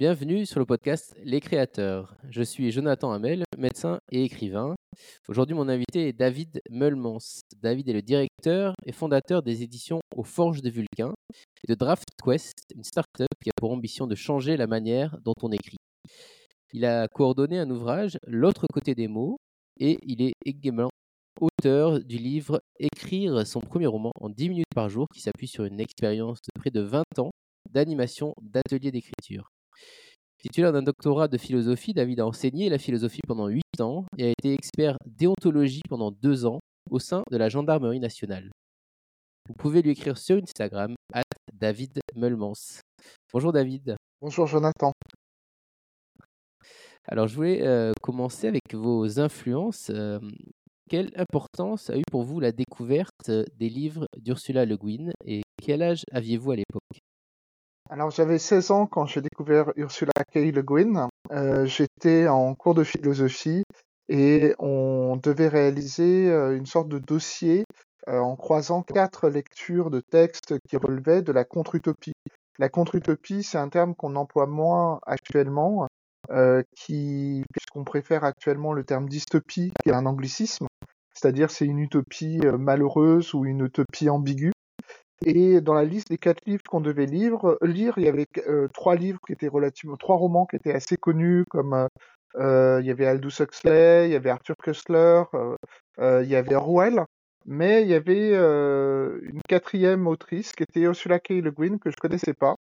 Bienvenue sur le podcast Les Créateurs. Je suis Jonathan Hamel, médecin et écrivain. Aujourd'hui, mon invité est David Meulmans. David est le directeur et fondateur des éditions Aux Forges de Vulcain et de Draft Quest, une start-up qui a pour ambition de changer la manière dont on écrit. Il a coordonné un ouvrage, L'autre côté des mots, et il est également auteur du livre Écrire son premier roman en 10 minutes par jour, qui s'appuie sur une expérience de près de 20 ans d'animation d'ateliers d'écriture. Titulaire d'un doctorat de philosophie, David a enseigné la philosophie pendant 8 ans et a été expert déontologie pendant 2 ans au sein de la gendarmerie nationale. Vous pouvez lui écrire sur Instagram, at David Meulmans. Bonjour David. Bonjour Jonathan. Alors je voulais euh, commencer avec vos influences. Euh, quelle importance a eu pour vous la découverte des livres d'Ursula Le Guin et quel âge aviez-vous à l'époque? Alors j'avais 16 ans quand j'ai découvert Ursula K. Le Guin. Euh, j'étais en cours de philosophie et on devait réaliser euh, une sorte de dossier euh, en croisant quatre lectures de textes qui relevaient de la contre-utopie. La contre-utopie, c'est un terme qu'on emploie moins actuellement, qui, puisqu'on préfère actuellement le terme dystopie, qui est un anglicisme, c'est-à-dire c'est une utopie malheureuse ou une utopie ambiguë. Et dans la liste des quatre livres qu'on devait lire, lire, il y avait euh, trois livres qui étaient relativement, trois romans qui étaient assez connus, comme euh, euh il y avait Aldous Huxley, il y avait Arthur Koestler, il y avait Orwell, mais il y avait une quatrième autrice qui était Ursula K. Le Guin que je connaissais pas.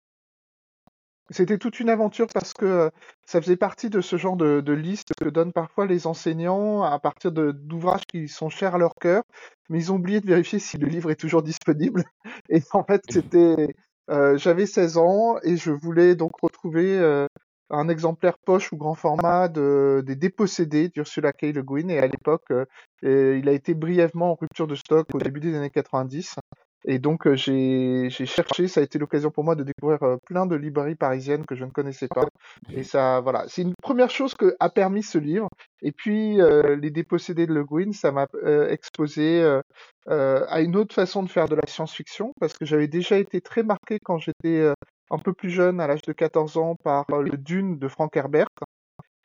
C'était toute une aventure parce que ça faisait partie de ce genre de, de liste que donnent parfois les enseignants à partir d'ouvrages qui sont chers à leur cœur, mais ils ont oublié de vérifier si le livre est toujours disponible. Et en fait, c'était, euh, j'avais 16 ans et je voulais donc retrouver euh, un exemplaire poche ou grand format de, des dépossédés d'Ursula K. Le Guin. Et à l'époque, euh, il a été brièvement en rupture de stock au début des années 90. Et donc j'ai cherché, ça a été l'occasion pour moi de découvrir plein de librairies parisiennes que je ne connaissais pas. Et ça, voilà, c'est une première chose que a permis ce livre. Et puis les dépossédés de Le Guin, ça m'a exposé à une autre façon de faire de la science-fiction parce que j'avais déjà été très marqué quand j'étais un peu plus jeune, à l'âge de 14 ans, par le Dune de Frank Herbert.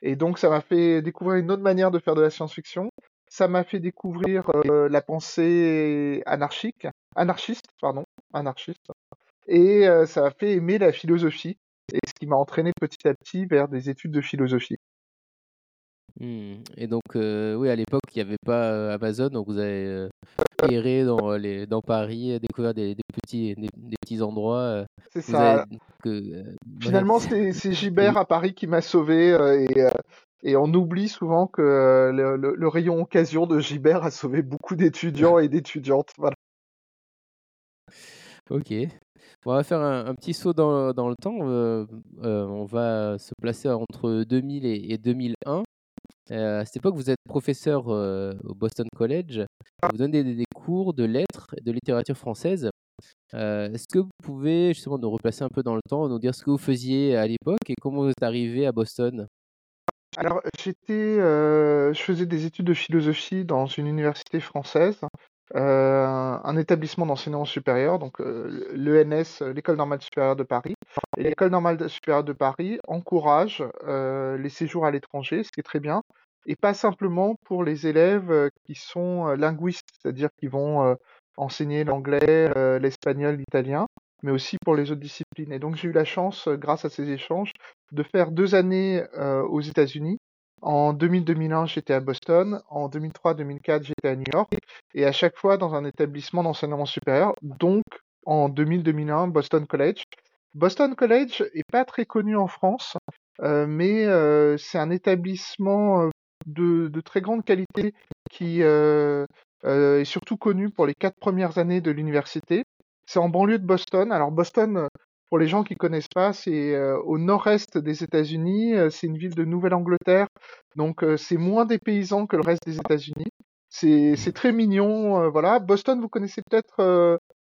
Et donc ça m'a fait découvrir une autre manière de faire de la science-fiction. Ça m'a fait découvrir la pensée anarchique anarchiste, pardon, anarchiste. Et euh, ça a fait aimer la philosophie, et ce qui m'a entraîné petit à petit vers des études de philosophie. Mmh. Et donc, euh, oui, à l'époque, il n'y avait pas euh, Amazon, donc vous avez erré dans, les, dans Paris, découvert des, des petits, des, petits endroits. C'est ça. Finalement, c'est Gibert à Paris qui m'a sauvé, et, et on oublie souvent que le, le, rayon occasion de Gibert a sauvé beaucoup d'étudiants et d'étudiantes. Voilà. Ok. On va faire un, petit saut dans, dans le temps. Euh, euh, on va se placer entre 2000 et, 2001. Euh, à cette époque, vous êtes professeur au Boston College. Vous donnez des, cours de lettres et de littérature française. Est-ce que vous pouvez justement nous replacer un peu dans le temps, nous dire ce que vous faisiez à l'époque et comment vous êtes arrivé à Boston? Alors, j'étais, je faisais des études de philosophie dans une université française euh, un établissement d'enseignement supérieur, donc euh, l'ENS, l'École normale supérieure de Paris. Et l'École normale supérieure de Paris encourage euh, les séjours à l'étranger, ce qui est très bien, et pas simplement pour les élèves qui sont linguistes, c'est-à-dire qui vont enseigner l'anglais, l'espagnol, l'italien, mais aussi pour les autres disciplines. Et donc j'ai eu la chance, grâce à ces échanges, de faire deux années aux États-Unis en 2000-2001, j'étais à Boston. En 2003-2004, j'étais à New York. Et à chaque fois dans un établissement d'enseignement supérieur. Donc, en 2000-2001, Boston College. Boston College est pas très connu en France, euh, mais euh, c'est un établissement euh, de, très grande qualité qui euh, est surtout connu pour les quatre premières années de l'université. C'est en banlieue de Boston. Alors Boston, pour les gens qui connaissent pas, c'est euh, au nord-est des États-Unis. Euh, c'est une ville de Nouvelle-Angleterre, donc euh, c'est moins des paysans que le reste des États-Unis. C'est très mignon, voilà. Boston, vous connaissez peut-être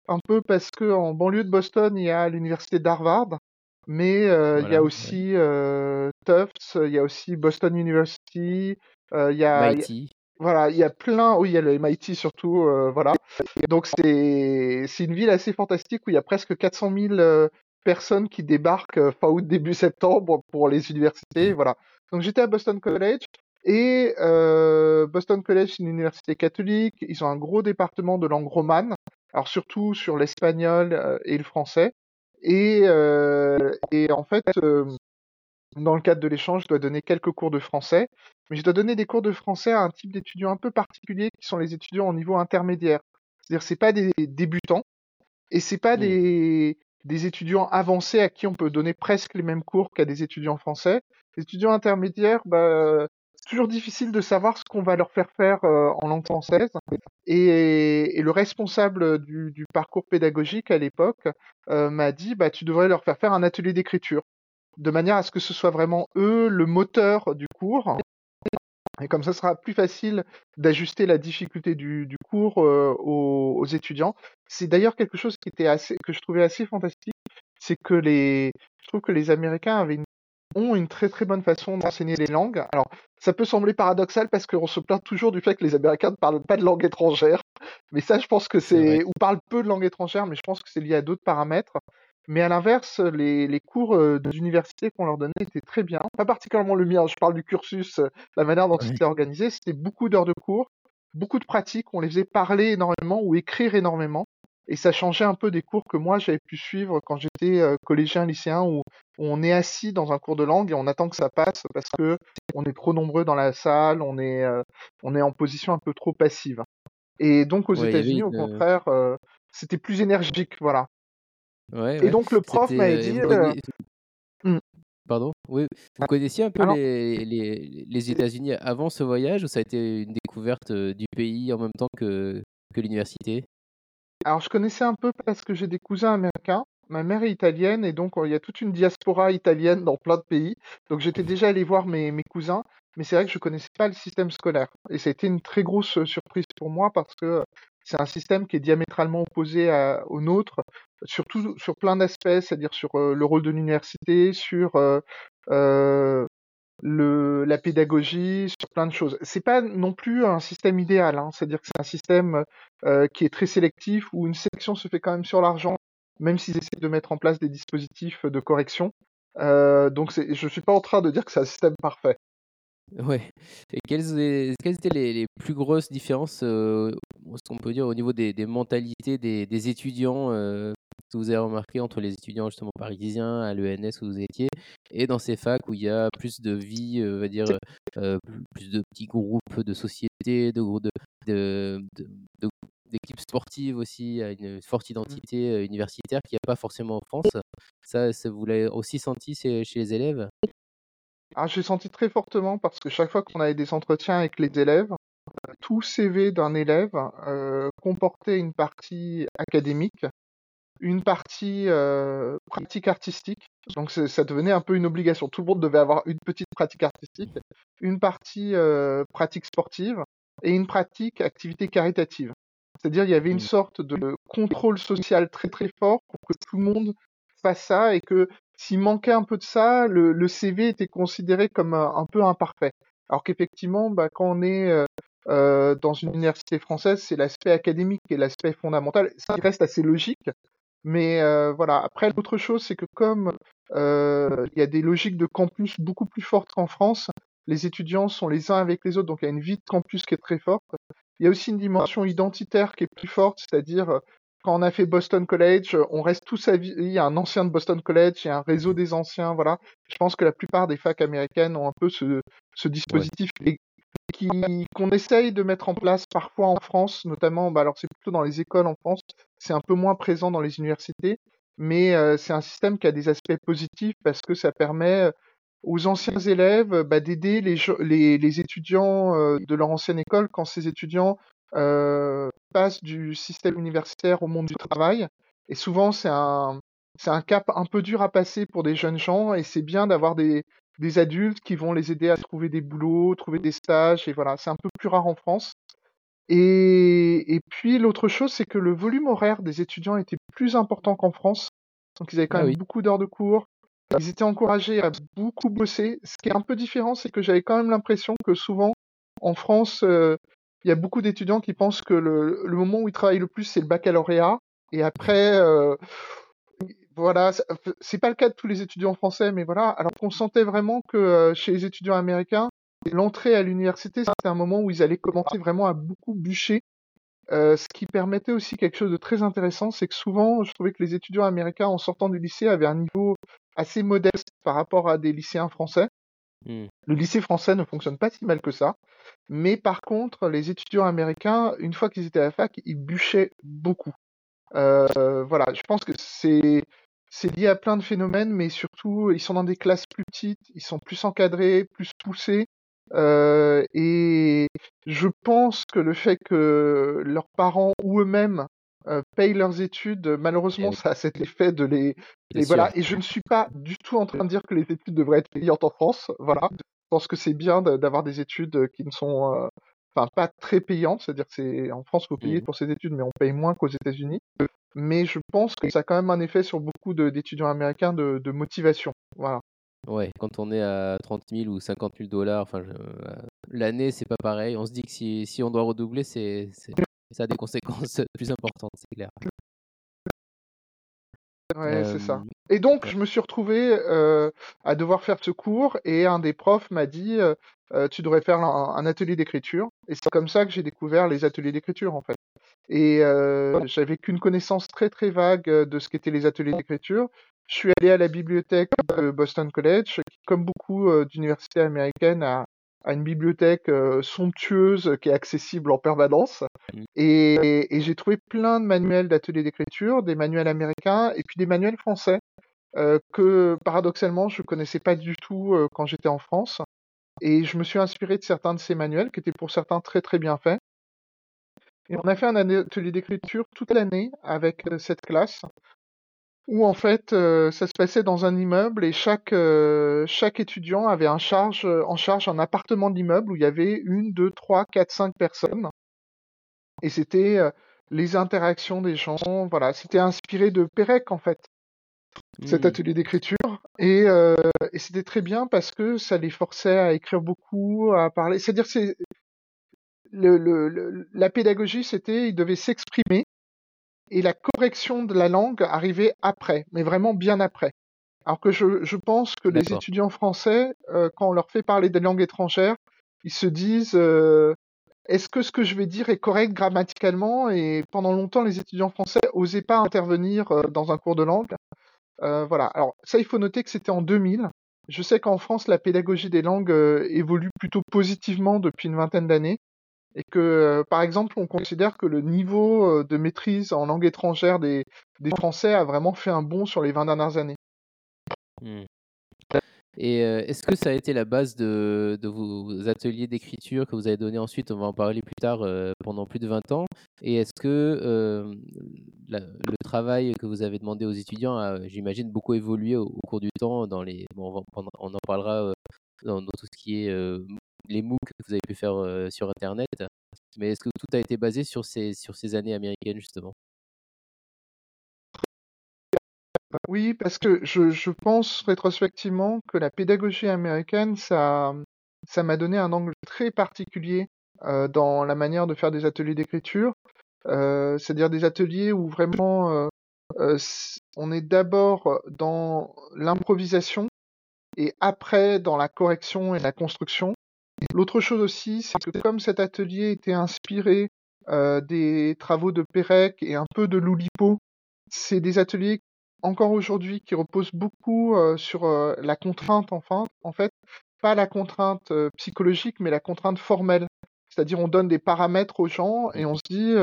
un peu parce que en banlieue de Boston, il y a l'université d'Harvard, mais il y a aussi Tufts, il y a aussi Boston University, il y a MIT. Voilà, il y a plein, oui, il y a le MIT surtout, voilà. donc c'est c'est une ville assez fantastique où il y a presque 400 000 personnes qui débarquent euh, fin août, début septembre pour les universités. Voilà. Donc j'étais à Boston College et euh, Boston College, c'est une université catholique. Ils ont un gros département de langue romane, alors surtout sur l'espagnol euh, et le français. Et, euh, et en fait, euh, dans le cadre de l'échange, je dois donner quelques cours de français, mais je dois donner des cours de français à un type d'étudiants un peu particulier qui sont les étudiants au niveau intermédiaire. C'est-à-dire, c'est pas des débutants et c'est pas Mmh. des, des étudiants avancés à qui on peut donner presque les mêmes cours qu'à des étudiants français. Les étudiants intermédiaires, bah, c'est toujours difficile de savoir ce qu'on va leur faire faire euh, en langue française. Et, et le responsable du, du parcours pédagogique à l'époque euh, m'a dit, bah, tu devrais leur faire faire un atelier d'écriture, de manière à ce que ce soit vraiment eux le moteur du cours. Et comme ça sera plus facile d'ajuster la difficulté du, du cours euh, aux, aux étudiants. C'est d'ailleurs quelque chose qui était assez, que je trouvais assez fantastique, c'est que les, je trouve que les Américains avaient une ont une très très bonne façon d'enseigner les langues. Alors, ça peut sembler paradoxal parce qu'on se plaint toujours du fait que les Américains ne parlent pas de langue étrangère. Mais ça, je pense que c'est, ou parlent peu de langue étrangère, mais je pense que c'est lié à d'autres paramètres. Mais à l'inverse, les, les cours euh, d'université qu'on leur donnait étaient très bien. Pas particulièrement le mien, je parle du cursus, euh, la manière dont c'était organisé. C'était beaucoup d'heures de cours, beaucoup de pratiques. On les faisait parler énormément ou écrire énormément. Et ça changeait un peu des cours que moi j'avais pu suivre quand j'étais euh, collégien, lycéen, où on est assis dans un cours de langue et on attend que ça passe parce que on est trop nombreux dans la salle, on est, on est en position un peu trop passive. Et donc aux Ouais, États-Unis, au contraire, euh, c'était plus énergique, voilà. Ouais, Et donc le prof m'avait euh, dit, euh, conna- Hmm. Pardon? Oui, vous connaissiez un peu les, les, les États-Unis avant ce voyage ou ça a été une découverte euh, du pays en même temps que, que l'université? alors je connaissais un peu parce que j'ai des cousins américains. Ma mère est italienne et donc il y a toute une diaspora italienne dans plein de pays. Donc j'étais déjà allé voir mes, mes cousins, mais c'est vrai que je connaissais pas le système scolaire. Et ça a été une très grosse surprise pour moi parce que c'est un système qui est diamétralement opposé à- au nôtre, surtout sur plein d'aspects, c'est-à-dire sur euh, le rôle de l'université, sur euh, euh, la pédagogie, sur plein de choses. C'est pas non plus un système idéal, hein. c'est-à-dire que c'est un système qui est très sélectif où une sélection se fait quand même sur l'argent, même s'ils essaient de mettre en place des dispositifs de correction. Donc je suis pas en train de dire que c'est un système parfait. Ouais. Et quelles, étaient les, les plus grosses différences, euh, ce qu'on peut dire, au niveau des, des mentalités des, des étudiants euh, que vous avez remarqué entre les étudiants justement parisiens à l'ENS où vous étiez et dans ces facs où il y a plus de vie, euh, on va dire, euh, plus, plus de petits groupes de sociétés, de groupes de, de, de- de- d'équipes sportives aussi, à une forte identité euh, universitaire qu'il n'y a pas forcément en France. Ça, ça vous l'avez aussi senti chez, chez les élèves? Alors j'ai senti très fortement parce que chaque fois qu'on avait des entretiens avec les élèves, tout CV d'un élève euh, comportait une partie académique, une partie euh, pratique artistique. Donc ça devenait un peu une obligation. Tout le monde devait avoir une petite pratique artistique, une partie euh, pratique sportive et une pratique activité caritative. C'est-à-dire il y avait une Mm. sorte de contrôle social très très fort pour que tout le monde fasse ça et que s'il manquait un peu de ça, le, CV était considéré comme un, un peu imparfait. Alors qu'effectivement, bah, quand on est euh, euh, dans une université française, c'est l'aspect académique et l'aspect fondamental. Ça reste assez logique. Mais euh, voilà. Après, l'autre chose, c'est que comme euh, il y a des logiques de campus beaucoup plus fortes qu'en France, les étudiants sont les uns avec les autres, donc il y a une vie de campus qui est très forte. Il y a aussi une dimension identitaire qui est plus forte, c'est-à-dire euh, quand on a fait Boston College, euh, on reste tous à vie. Il y a un ancien de Boston College, il y a un réseau des anciens, voilà. Je pense que la plupart des facs américaines ont un peu ce, dispositif qui qu'on essaye de mettre en place parfois en France, notamment, bah alors c'est plutôt dans les écoles en France, c'est un peu moins présent dans les universités, mais euh, c'est un système qui a des aspects positifs parce que ça permet euh, aux anciens élèves bah, d'aider les, jo- les, les étudiants euh, de leur ancienne école quand ces étudiants euh, passent du système universitaire au monde du travail. Et souvent, c'est un, c'est un cap un peu dur à passer pour des jeunes gens et c'est bien d'avoir des, des adultes qui vont les aider à trouver des boulots, trouver des stages et voilà, c'est un peu plus rare en France. Et, et puis l'autre chose, c'est que le volume horaire des étudiants était plus important qu'en France. Donc ils avaient quand Ah même oui. beaucoup d'heures de cours. Ils étaient encouragés à beaucoup bosser. Ce qui est un peu différent, c'est que j'avais quand même l'impression que souvent, en France, euh, il y a beaucoup d'étudiants qui pensent que le, le moment où ils travaillent le plus, c'est le baccalauréat. Et après, euh, voilà, c'est pas le cas de tous les étudiants français, mais voilà. Alors qu'on sentait vraiment que euh, chez les étudiants américains, l'entrée à l'université, c'était un moment où ils allaient commencer vraiment à beaucoup bûcher. Euh, ce qui permettait aussi quelque chose de très intéressant, c'est que souvent, je trouvais que les étudiants américains, en sortant du lycée, avaient un niveau assez modeste par rapport à des lycéens français. Hmm. Le lycée français ne fonctionne pas si mal que ça. Mais par contre, les étudiants américains, une fois qu'ils étaient à la fac, ils bûchaient beaucoup. Euh, voilà, je pense que c'est c'est lié à plein de phénomènes, mais surtout, ils sont dans des classes plus petites, ils sont plus encadrés, plus poussés. Euh, et je pense que le fait que leurs parents ou eux-mêmes euh, payent leurs études, malheureusement, Eh oui. ça a cet effet de les, les- voilà. Et je ne suis pas du tout en train de dire que les études devraient être payantes en France. Voilà, je pense que c'est bien d'avoir des études qui ne sont, euh, enfin, pas très payantes. C'est-à-dire que c'est en France, faut payer Mhm. pour ses études, mais on paye moins qu'aux États-Unis. Mais je pense que ça a quand même un effet sur beaucoup d'étudiants américains de, de motivation. Voilà. Ouais, quand on est à 30 000 ou 50 000 dollars, enfin, je- euh, l'année, c'est pas pareil. On se dit que si, si on doit redoubler, c'est, c'est- ça a des conséquences plus importantes, c'est clair. Ouais, c'est ça. Et donc, je me suis retrouvé à devoir faire ce cours et un des profs m'a dit euh, tu devrais faire un, un atelier d'écriture. Et c'est comme ça que j'ai découvert les ateliers d'écriture en fait. Et euh, j'avais qu'une connaissance très très vague de ce qu'étaient les ateliers d'écriture. Je suis allé à la bibliothèque de Boston College, qui, comme beaucoup d'universités américaines, a, a une bibliothèque euh, somptueuse qui est accessible en permanence. Mm. Et, et- et j'ai trouvé plein de manuels d'ateliers d'écriture, des manuels américains et puis des manuels français euh, que paradoxalement je connaissais pas du tout euh, quand j'étais en France. Et je me suis inspiré de certains de ces manuels qui étaient pour certains très très bien faits. Et on a fait un atelier d'écriture toute l'année avec cette classe où en fait euh, ça se passait dans un immeuble et chaque euh, chaque étudiant avait un charge en charge un appartement de l'immeuble où il y avait une, deux, trois, quatre, cinq personnes et c'était euh, les interactions des gens. Voilà, c'était inspiré de Pérec en fait cet Hmm. atelier d'écriture et, euh, et c'était très bien parce que ça les forçait à écrire beaucoup, à parler. C'est-à-dire c'est le, le, le- la pédagogie, c'était ils devaient s'exprimer et la correction de la langue arrivait après, mais vraiment bien après. Alors que je, je pense que les étudiants français, euh, quand on leur fait parler des langues étrangères, ils se disent euh, est-ce que ce que je vais dire est correct grammaticalement? Et pendant longtemps, les étudiants français osaient pas intervenir euh, dans un cours de langue. Voilà. Alors ça, il faut noter que c'était en 2000. Je sais qu'en France, la pédagogie des langues évolue plutôt positivement depuis une vingtaine d'années et que, euh, par exemple, on considère que le niveau euh, de maîtrise en langue étrangère des, Français a vraiment fait un bond sur les 20 dernières années. Hmm. Et euh, est-ce que ça a été la base de, vos ateliers d'écriture que vous avez donnés ensuite, on va en parler plus tard, pendant plus de 20 ans Et est-ce que le travail que vous avez demandé aux étudiants a, j'imagine, beaucoup évolué au, cours du temps dans les, on, en- parlera dans, tout ce qui est les MOOC que vous avez pu faire sur Internet. Mais est-ce que tout a été basé sur ces, sur ces années américaines, justement? Oui, parce que je, pense rétrospectivement que la pédagogie américaine, ça, ça m'a donné un angle très particulier dans la manière de faire des ateliers d'écriture. C'est-à-dire des ateliers où vraiment on est d'abord dans l'improvisation et après dans la correction et la construction. L'autre chose aussi, c'est que comme cet atelier était inspiré euh, des travaux de Pérec et un peu de Loulipo, c'est des ateliers encore aujourd'hui qui reposent beaucoup euh, sur euh, la contrainte, enfin, en fait, pas la contrainte psychologique, mais la contrainte formelle. C'est-à-dire on donne des paramètres aux gens et on se dit,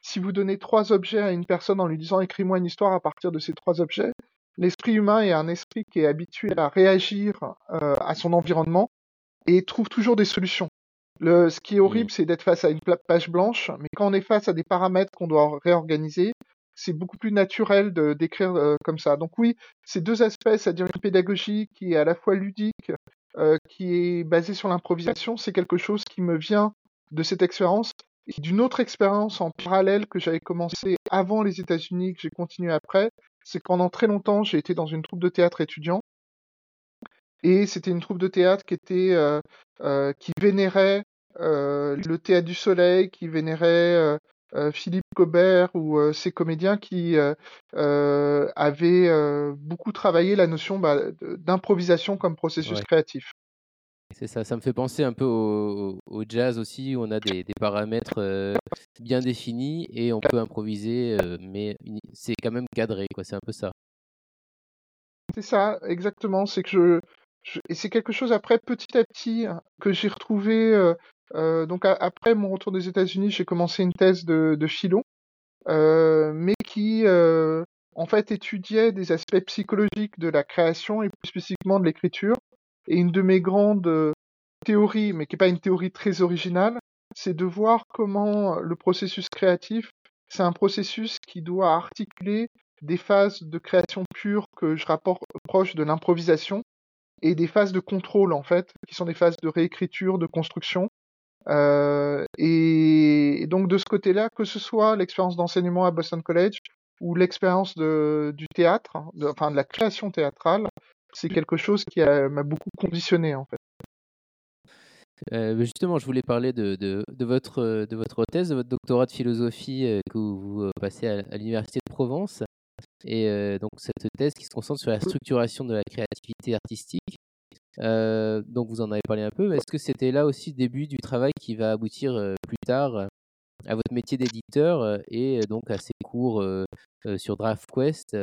si vous donnez trois objets à une personne en lui disant écris-moi une histoire à partir de ces trois objets, l'esprit humain est un esprit qui est habitué à réagir à son environnement et trouve toujours des solutions. Le, ce qui est horrible, c'est d'être face à une page blanche, mais quand on est face à des paramètres qu'on doit réorganiser, c'est beaucoup plus naturel de d'écrire euh, comme ça. Donc oui, ces deux aspects, c'est-à-dire une pédagogie qui est à la fois ludique, euh, qui est basée sur l'improvisation, c'est quelque chose qui me vient de cette expérience et d'une autre expérience en parallèle que j'avais commencé avant les États-Unis, que j'ai continué après. C'est que pendant très longtemps, j'ai été dans une troupe de théâtre étudiant et c'était une troupe de théâtre qui était euh, euh, qui vénérait euh, le théâtre du soleil, qui vénérait euh, Philippe Cobert ou ces comédiens qui avaient beaucoup travaillé la notion bah, d'improvisation comme processus créatif. C'est ça, ça me fait penser un peu au, jazz aussi, où on a des, paramètres bien définis et on peut improviser, mais c'est quand même cadré, quoi. C'est un peu ça. C'est ça, exactement. C'est que je, et c'est quelque chose après petit à petit que j'ai retrouvé. donc après mon retour des États-Unis, j'ai commencé une thèse de, de philo, mais qui en fait étudiait des aspects psychologiques de la création et plus spécifiquement de l'écriture. Et une de mes grandes théories, mais qui n'est pas une théorie très originale, c'est de voir comment le processus créatif, c'est un processus qui doit articuler des phases de création pure que je rapporte proche de l'improvisation et des phases de contrôle en fait, qui sont des phases de réécriture, de construction. Euh, et, donc de ce côté-là, que ce soit l'expérience d'enseignement à Boston College ou l'expérience du théâtre, de, enfin de la création théâtrale, c'est quelque chose qui m'a beaucoup conditionné en fait. Euh, justement, je voulais parler de, de, votre, de votre thèse, de votre doctorat de philosophie euh, que vous, passez à l'Université de Provence. Et donc cette thèse qui se concentre sur la structuration de la créativité artistique. donc vous en avez parlé un peu. Est-ce que c'était là aussi le début du travail qui va aboutir plus tard à votre métier d'éditeur et donc à ces cours sur DraftQuest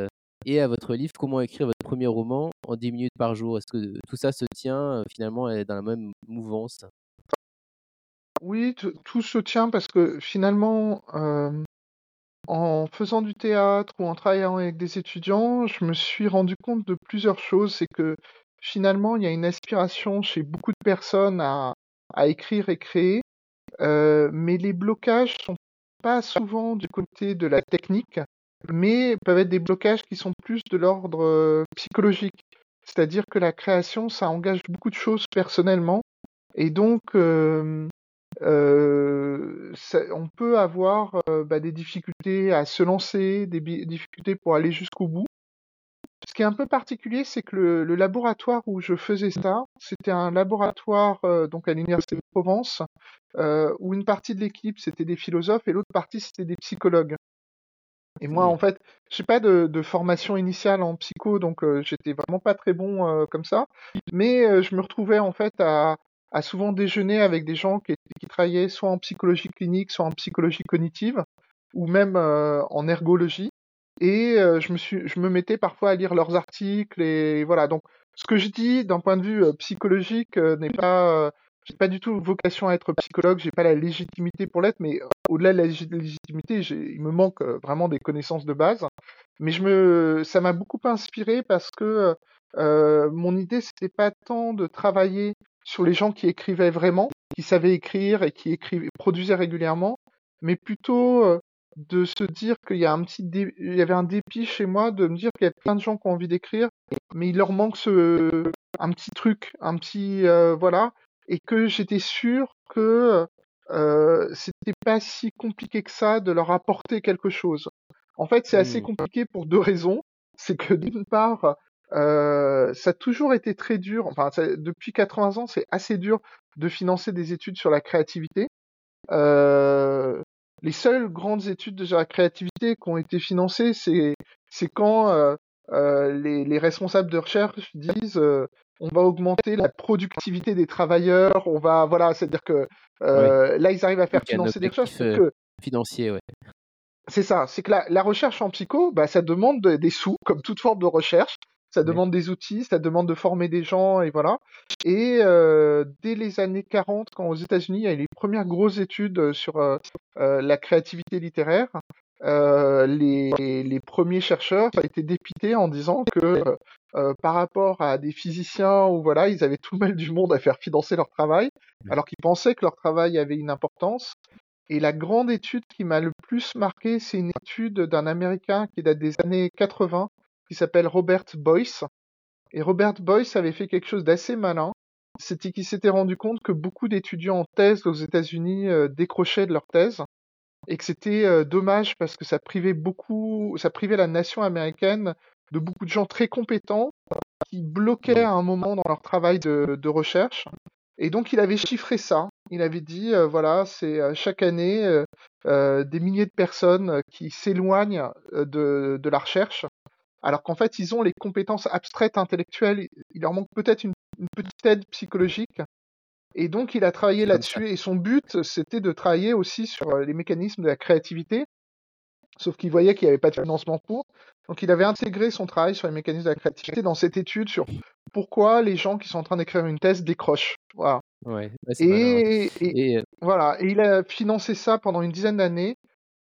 et à votre livre Comment écrire votre premier roman en 10 minutes par jour? Est-ce que tout ça se tient finalement dans la même mouvance? Oui, tout se tient parce que finalement, en faisant du théâtre ou en travaillant avec des étudiants, je me suis rendu compte de plusieurs choses. C'est que finalement, il y a une aspiration chez beaucoup de personnes à, écrire et créer, euh, mais les blocages sont pas souvent du côté de la technique, mais peuvent être des blocages qui sont plus de l'ordre euh, psychologique. C'est-à-dire que la création, ça engage beaucoup de choses personnellement, et donc euh, euh, on peut avoir euh, bah, des difficultés à se lancer, des difficultés pour aller jusqu'au bout. Ce qui est un peu particulier, c'est que le, laboratoire où je faisais ça, c'était un laboratoire euh, donc à l'université de Provence, où une partie de l'équipe c'était des philosophes et l'autre partie c'était des psychologues. Et moi, en fait, j'ai pas de, formation initiale en psycho, donc j'étais vraiment pas très bon comme ça. Mais je me retrouvais en fait à, a souvent déjeuné avec des gens qui, travaillaient soit en psychologie clinique, soit en psychologie cognitive, ou même euh, en ergologie. Et euh, je, me suis, je me mettais parfois à lire leurs articles. Et voilà. Donc, ce que je dis d'un point de vue euh, psychologique n'est pas. j'ai pas du tout vocation à être psychologue, j'ai pas la légitimité pour l'être, mais au-delà de la légitimité, il me manque vraiment des connaissances de base. Mais je me, ça m'a beaucoup inspiré parce que mon idée c'était pas tant de travailler sur les gens qui écrivaient vraiment, qui savaient écrire et qui écrivaient, produisaient régulièrement, mais plutôt euh, de se dire qu'il y a un petit il y avait un dépit chez moi de me dire qu'il y a plein de gens qui ont envie d'écrire, mais il leur manque ce un petit truc, un petit euh, voilà, et que j'étais sûr que euh, c'était pas si compliqué que ça de leur apporter quelque chose. En fait, c'est assez mmh. compliqué pour deux raisons. C'est que d'une part, euh, ça a toujours été très dur. Enfin, depuis 80 ans, c'est assez dur de financer des études sur la créativité. Euh, les seules grandes études de la créativité qui ont été financées, c'est c'est quand euh, euh les, les, responsables de recherche disent euh, on va augmenter la productivité des travailleurs, on va voilà, c'est-à-dire que euh, là ils arrivent à faire financer des recherches. Que, financier, ouais. C'est ça, c'est que la, la, recherche en psycho, bah, ça demande des sous, comme toute forme de recherche ça demande des outils, ça demande de former des gens, et voilà. Et euh, dès les années 40, quand aux États-Unis, il y a eu les premières grosses études euh, sur euh, la créativité littéraire, les, les, premiers chercheurs ont été dépités en disant que par rapport à des physiciens où voilà, ils avaient tout le mal du monde à faire financer leur travail, alors qu'ils pensaient que leur travail avait une importance. Et la grande étude qui m'a le plus marqué, c'est une étude d'un Américain qui date des années 80, qui s'appelle Robert Boyce. Et Robert Boyce avait fait quelque chose d'assez malin. C'était qu'il s'était rendu compte que beaucoup d'étudiants en thèse aux États-Unis euh, décrochaient de leur thèse et que c'était euh, dommage parce que ça privait beaucoup, ça privait la nation américaine de beaucoup de gens très compétents qui bloquaient à un moment dans leur travail de, recherche. Et donc il avait chiffré ça il avait dit, euh, voilà, c'est chaque année des milliers de personnes qui s'éloignent de la recherche, alors qu'en fait, ils ont les compétences abstraites intellectuelles. Il leur manque peut-être une, une petite aide psychologique. Et donc, il a travaillé là-dessus. Et son but, c'était de travailler aussi sur euh, les mécanismes de la créativité. Sauf qu'il voyait qu'il n'y avait pas de financement pour. Donc, il avait intégré son travail sur les mécanismes de la créativité dans cette étude sur pourquoi les gens qui sont en train d'écrire une thèse décrochent. Voilà. Ouais, ouais, c'est malin, ouais. Et, et Et euh, voilà. Et il a financé ça pendant une dizaine d'années.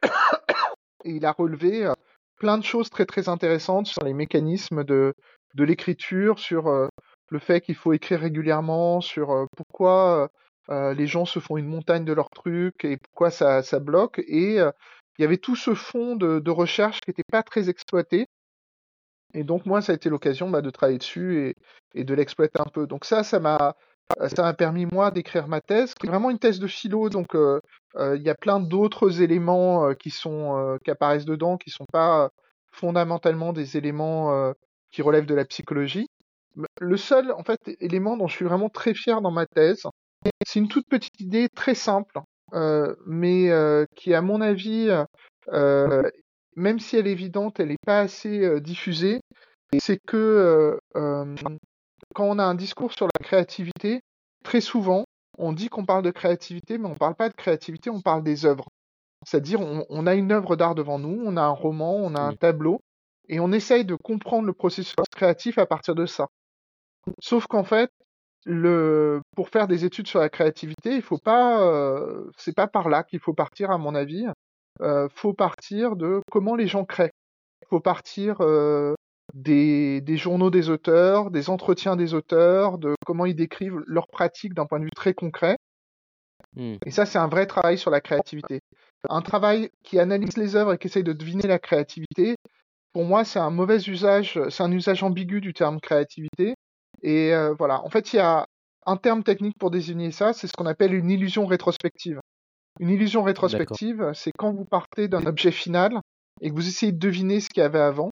Et il a relevé euh, plein de choses très très intéressantes sur les mécanismes de, de l'écriture, sur euh, le fait qu'il faut écrire régulièrement, sur euh, pourquoi euh, les gens se font une montagne de leurs trucs et pourquoi ça, ça bloque. Et il y avait tout ce fond de, recherche qui n'était pas très exploité. Et donc moi, ça a été l'occasion bah, de travailler dessus et, et de l'exploiter un peu. Donc ça, ça m'a ça m'a permis moi d'écrire ma thèse, qui est vraiment une thèse de philo. Donc euh, euh, il y a plein d'autres éléments euh, qui sont euh, qui apparaissent dedans, qui sont pas euh, fondamentalement des éléments euh, qui relèvent de la psychologie. Le seul en fait élément dont je suis vraiment très fier dans ma thèse, c'est une toute petite idée très simple, euh, mais euh, qui à mon avis, euh, même si elle est évidente, elle n'est pas assez euh, diffusée. C'est que euh, euh, quand on a un discours sur la créativité, très souvent, on dit qu'on parle de créativité, mais on ne parle pas de créativité, on parle des œuvres. C'est-à-dire, on, on a une œuvre d'art devant nous, on a un roman, on a un tableau, et on essaye de comprendre le processus créatif à partir de ça. Sauf qu'en fait, le, pour faire des études sur la créativité, il faut pas, euh, c'est pas par là qu'il faut partir, à mon avis. Euh, faut partir de comment les gens créent. faut partir euh, des, des journaux des auteurs, des entretiens des auteurs, de comment ils décrivent leur pratique d'un point de vue très concret. hmm, Et ça, c'est un vrai travail sur la créativité. Un travail qui analyse les œuvres et qui essaye de deviner la créativité, pour moi, c'est un mauvais usage, c'est un usage ambigu du terme créativité. Et euh, voilà, en fait, il y a un terme technique pour désigner ça, c'est ce qu'on appelle une illusion rétrospective. Une illusion rétrospective, c'est quand vous partez d'un objet final et que vous essayez de deviner ce qu'il y avait avant.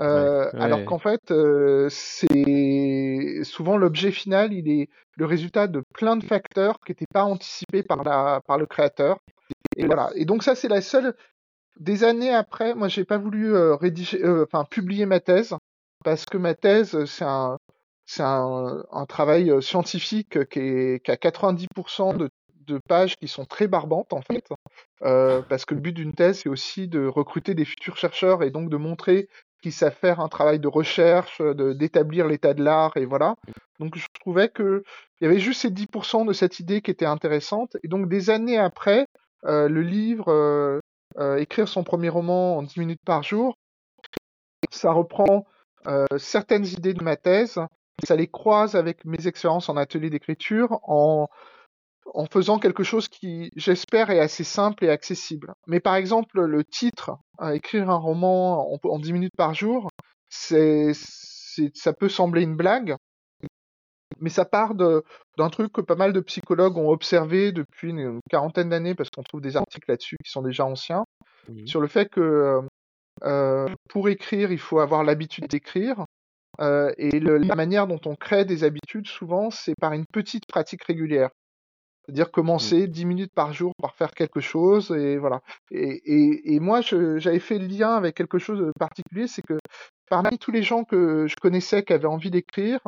Ouais, Euh, alors qu'en fait, euh, c'est souvent l'objet final, il est le résultat de plein de facteurs qui n'étaient pas anticipés par la par le créateur. Et voilà. Et donc ça, c'est la seule. Des années après, moi, j'ai pas voulu euh, rédiger, euh, enfin publier ma thèse parce que ma thèse, c'est un c'est un, un travail euh, scientifique qui, est, qui a 90% de, de pages qui sont très barbantes en fait, euh, parce que le but d'une thèse, c'est aussi de recruter des futurs chercheurs et donc de montrer qu'ils savent faire un travail de recherche, d'établir l'état de l'art et voilà. Donc je trouvais que il y avait juste ces 10% de cette idée qui était intéressante et donc des années après, euh, le livre euh, euh, écrire son premier roman en 10 minutes par jour, ça reprend certaines idées de ma thèse, ça les croise avec mes expériences en atelier d'écriture en, en faisant quelque chose qui, j'espère, est assez simple et accessible. Mais par exemple, le titre, euh, écrire un roman en, en 10 minutes par jour, c'est, c'est, ça peut sembler une blague, mais ça part de- d'un truc que pas mal de psychologues ont observé depuis une quarantaine d'années, parce qu'on trouve des articles là-dessus qui sont déjà anciens, sur le fait que euh, euh, pour écrire, il faut avoir l'habitude d'écrire. Euh, et le- la manière dont on crée des habitudes, souvent, c'est par une petite pratique régulière. C'est-à-dire commencer 10 minutes par jour par faire quelque chose, et voilà. Et, et, et moi, j'avais fait le lien avec quelque chose de particulier, c'est que parmi tous les gens que je connaissais qui avaient envie d'écrire,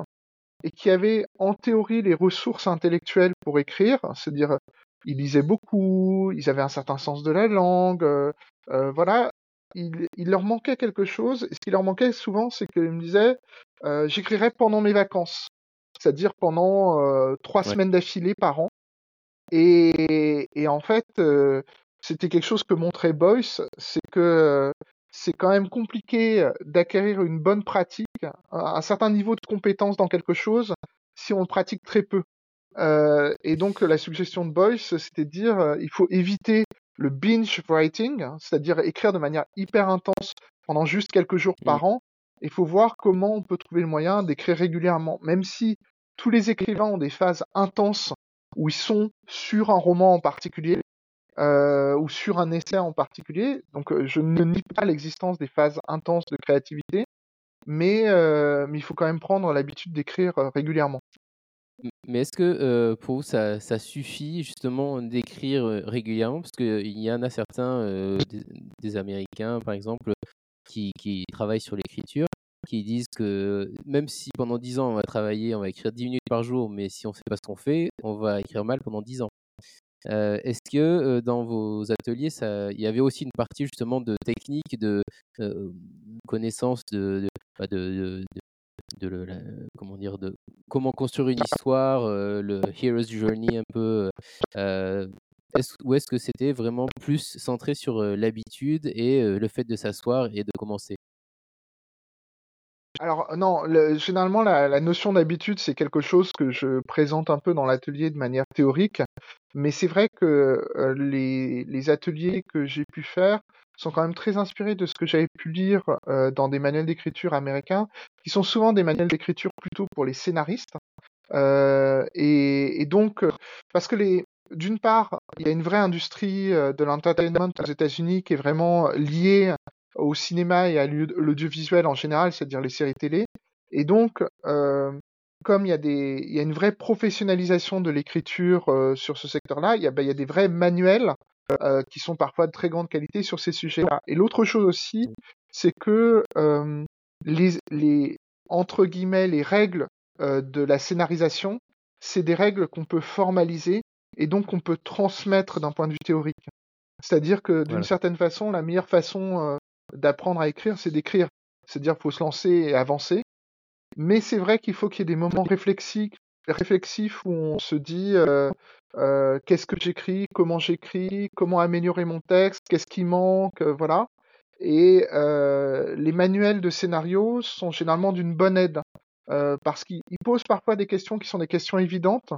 et qui avaient en théorie les ressources intellectuelles pour écrire, c'est-à-dire ils lisaient beaucoup, ils avaient un certain sens de la langue, euh, euh, voilà, il, il leur manquait quelque chose. Et ce qui leur manquait souvent, c'est qu'ils me disaient, euh, j'écrirais pendant mes vacances, c'est-à-dire pendant euh, trois Ouais. semaines d'affilée par an. Et, et en fait, euh, c'était quelque chose que montrait Boyce, c'est que euh, c'est quand même compliqué d'acquérir une bonne pratique, un, un certain niveau de compétence dans quelque chose, si on le pratique très peu. Euh, et donc la suggestion de Boyce, c'était de dire euh, il faut éviter le binge writing, hein, c'est-à-dire écrire de manière hyper intense pendant juste quelques jours Mm. par an. Il faut voir comment on peut trouver le moyen d'écrire régulièrement, même si tous les écrivains ont des phases intenses où ils sont sur un roman en particulier euh, ou sur un essai en particulier. Donc euh, je ne nie pas l'existence des phases intenses de créativité, mais, euh, il faut quand même prendre l'habitude d'écrire régulièrement. Mais est-ce que pour vous, ça, suffit justement d'écrire régulièrement? Parce qu'il y en a certains, des, Américains par exemple, qui travaillent sur l'écriture, qui disent que même si pendant 10 ans on va travailler, on va écrire 10 minutes par jour, mais si on ne sait pas ce qu'on fait, on va écrire mal pendant 10 ans. Est-ce que dans vos ateliers, il y avait aussi une partie justement de technique, de connaissance de, bah, comment dire, de comment construire une histoire, le hero's journey un peu. Ou est-ce que c'était vraiment plus centré sur l'habitude et le fait de s'asseoir et de commencer? Alors non, généralement la, notion d'habitude, c'est quelque chose que je présente un peu dans l'atelier de manière théorique, mais c'est vrai que euh, les, ateliers que j'ai pu faire sont quand même très inspirés de ce que j'avais pu lire euh, dans des manuels d'écriture américains, qui sont souvent des manuels d'écriture plutôt pour les scénaristes. Euh, et, donc, parce que les, d'une part, il y a une vraie industrie de l'entertainment aux États-Unis qui est vraiment liée au cinéma et à l'audiovisuel en général, c'est-à-dire les séries télé. Et donc, euh, comme il y, a des, il y a une vraie professionnalisation de l'écriture euh, sur ce secteur-là, il, ben, il, y a des vrais manuels euh, qui sont parfois de très grande qualité sur ces sujets-là. Et l'autre chose aussi, c'est que euh, les, les, entre guillemets, les règles euh, de la scénarisation, c'est des règles qu'on peut formaliser et donc qu'on peut transmettre d'un point de vue théorique. C'est-à-dire que d'une certaine façon, la meilleure façon d'apprendre à écrire, c'est d'écrire. C'est-à-dire qu'il faut se lancer et avancer. Mais c'est vrai qu'il faut qu'il y ait des moments réflexifs, où on se dit euh, euh, qu'est-ce que j'écris, comment j'écris, comment améliorer mon texte, qu'est-ce qui manque, euh, voilà. Et les manuels de scénario sont généralement d'une bonne aide parce qu'ils posent parfois des questions qui sont des questions évidentes,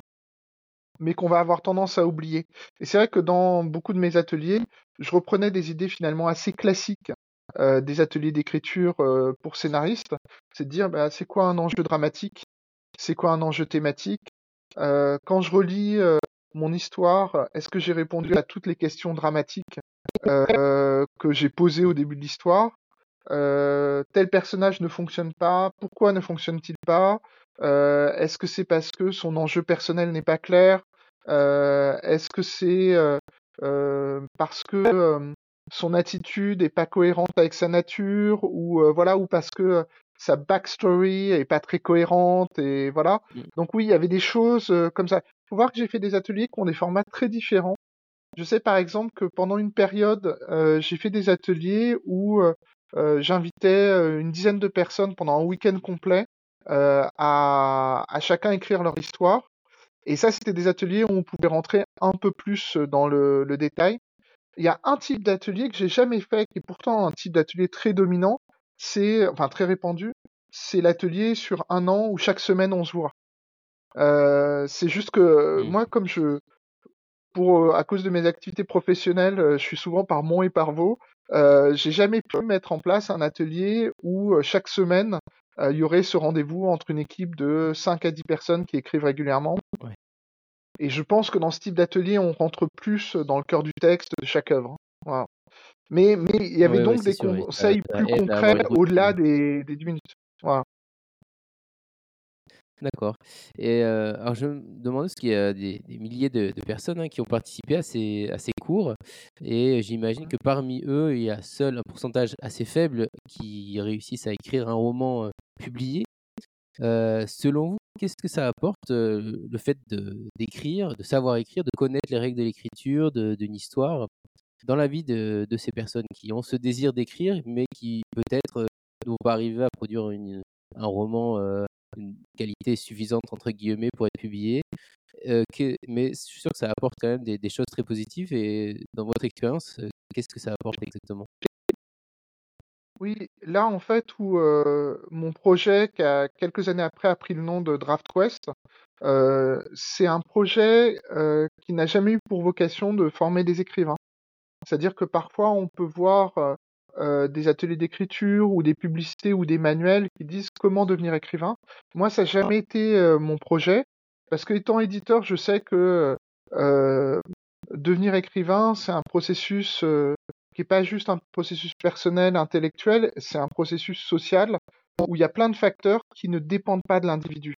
mais qu'on va avoir tendance à oublier. Et c'est vrai que dans beaucoup de mes ateliers, je reprenais des idées finalement assez classiques euh, des ateliers d'écriture euh, pour scénaristes, c'est de dire bah, c'est quoi un enjeu dramatique, c'est quoi un enjeu thématique? Euh, quand je relis mon histoire, est-ce que j'ai répondu à toutes les questions dramatiques que j'ai posées au début de l'histoire? Tel personnage ne fonctionne pas, pourquoi ne fonctionne-t-il pas? Est-ce que c'est parce que son enjeu personnel n'est pas clair? Est-ce que c'est parce que son attitude est pas cohérente avec sa nature ou euh, voilà ou parce que sa backstory est pas très cohérente et voilà. Mm. Donc oui, il y avait des choses euh, comme ça. Il faut voir que j'ai fait des ateliers qui ont des formats très différents. Je sais par exemple que pendant une période, euh, j'ai fait des ateliers où j'invitais une dizaine de personnes pendant un week-end complet à, à chacun écrire leur histoire. Et ça, c'était des ateliers où on pouvait rentrer un peu plus dans le, le détail il y a un type d'atelier que j'ai jamais fait, qui est pourtant un type d'atelier très dominant, c'est, enfin très répandu, c'est l'atelier sur un an où chaque semaine on se voit. Euh, c'est juste que mmh. moi, comme je, pour euh, à cause de mes activités professionnelles, euh, je suis souvent par Mont et par Vaux. Euh, j'ai jamais pu mettre en place un atelier où chaque semaine il y aurait ce rendez-vous entre une équipe de 5 à 10 personnes qui écrivent régulièrement. Ouais. Et je pense que dans ce type d'atelier, on rentre plus dans le cœur du texte de chaque œuvre. Voilà. Mais, mais il y avait donc des conseils plus concrets au-delà des, des 10 minutes. Voilà. D'accord. Et euh, alors je me demandais, parce qu'il y a des, milliers de, personnes hein, qui ont participé à ces, à ces cours, et j'imagine que parmi eux, il y a seul un pourcentage assez faible qui réussissent à écrire un roman euh, publié. Euh, selon vous, qu'est-ce que ça apporte le fait d'écrire, de, savoir écrire, de connaître les règles de l'écriture, d'une histoire dans la vie de, ces personnes qui ont ce désir d'écrire, mais qui peut-être ne vont pas arriver à produire un roman une qualité suffisante entre guillemets pour être publié. mais je suis sûr que ça apporte quand même des choses très positives. Et dans votre expérience, qu'est-ce que ça apporte exactement? Oui, là, en fait, où mon projet, qui a quelques années après a pris le nom de DraftQuest, c'est un projet qui n'a jamais eu pour vocation de former des écrivains. C'est-à-dire que parfois, on peut voir des ateliers d'écriture ou des publicités ou des manuels qui disent comment devenir écrivain. Moi, ça n'a jamais été mon projet, parce que étant éditeur, je sais que devenir écrivain, c'est un processus qui n'est pas juste un processus personnel, intellectuel, c'est un processus social où il y a plein de facteurs qui ne dépendent pas de l'individu.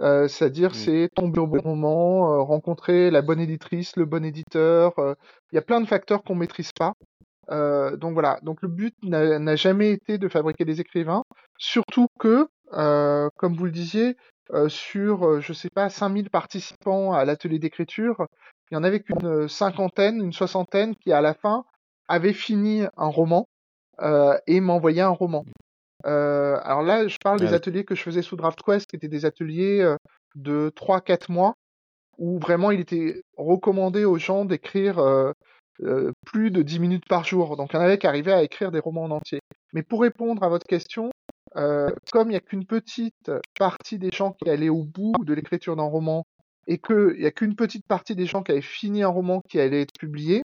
Euh, c'est-à-dire, c'est tomber au bon moment, euh, rencontrer la bonne éditrice, le bon éditeur. euh, Il y a plein de facteurs qu'on maîtrise pas. Donc voilà. Donc le but n'a jamais été de fabriquer des écrivains, surtout que, comme vous le disiez, sur, je sais pas, 5000 participants à l'atelier d'écriture, il y en avait qu'une cinquantaine, une soixantaine qui, à la fin, avaient fini un roman euh, et m'envoyaient un roman. Euh, alors là, je parle des ateliers que je faisais sous DraftQuest, qui étaient des ateliers euh, de 3-4 mois, où vraiment il était recommandé aux gens d'écrire euh, euh, plus de 10 minutes par jour. Donc il y en avait qui arrivaient à écrire des romans en entier. Mais pour répondre à votre question, euh, comme il n'y a qu'une petite partie des gens qui allaient au bout de l'écriture d'un roman, et qu'il n'y a qu'une petite partie des gens qui avaient fini un roman qui allait être publié,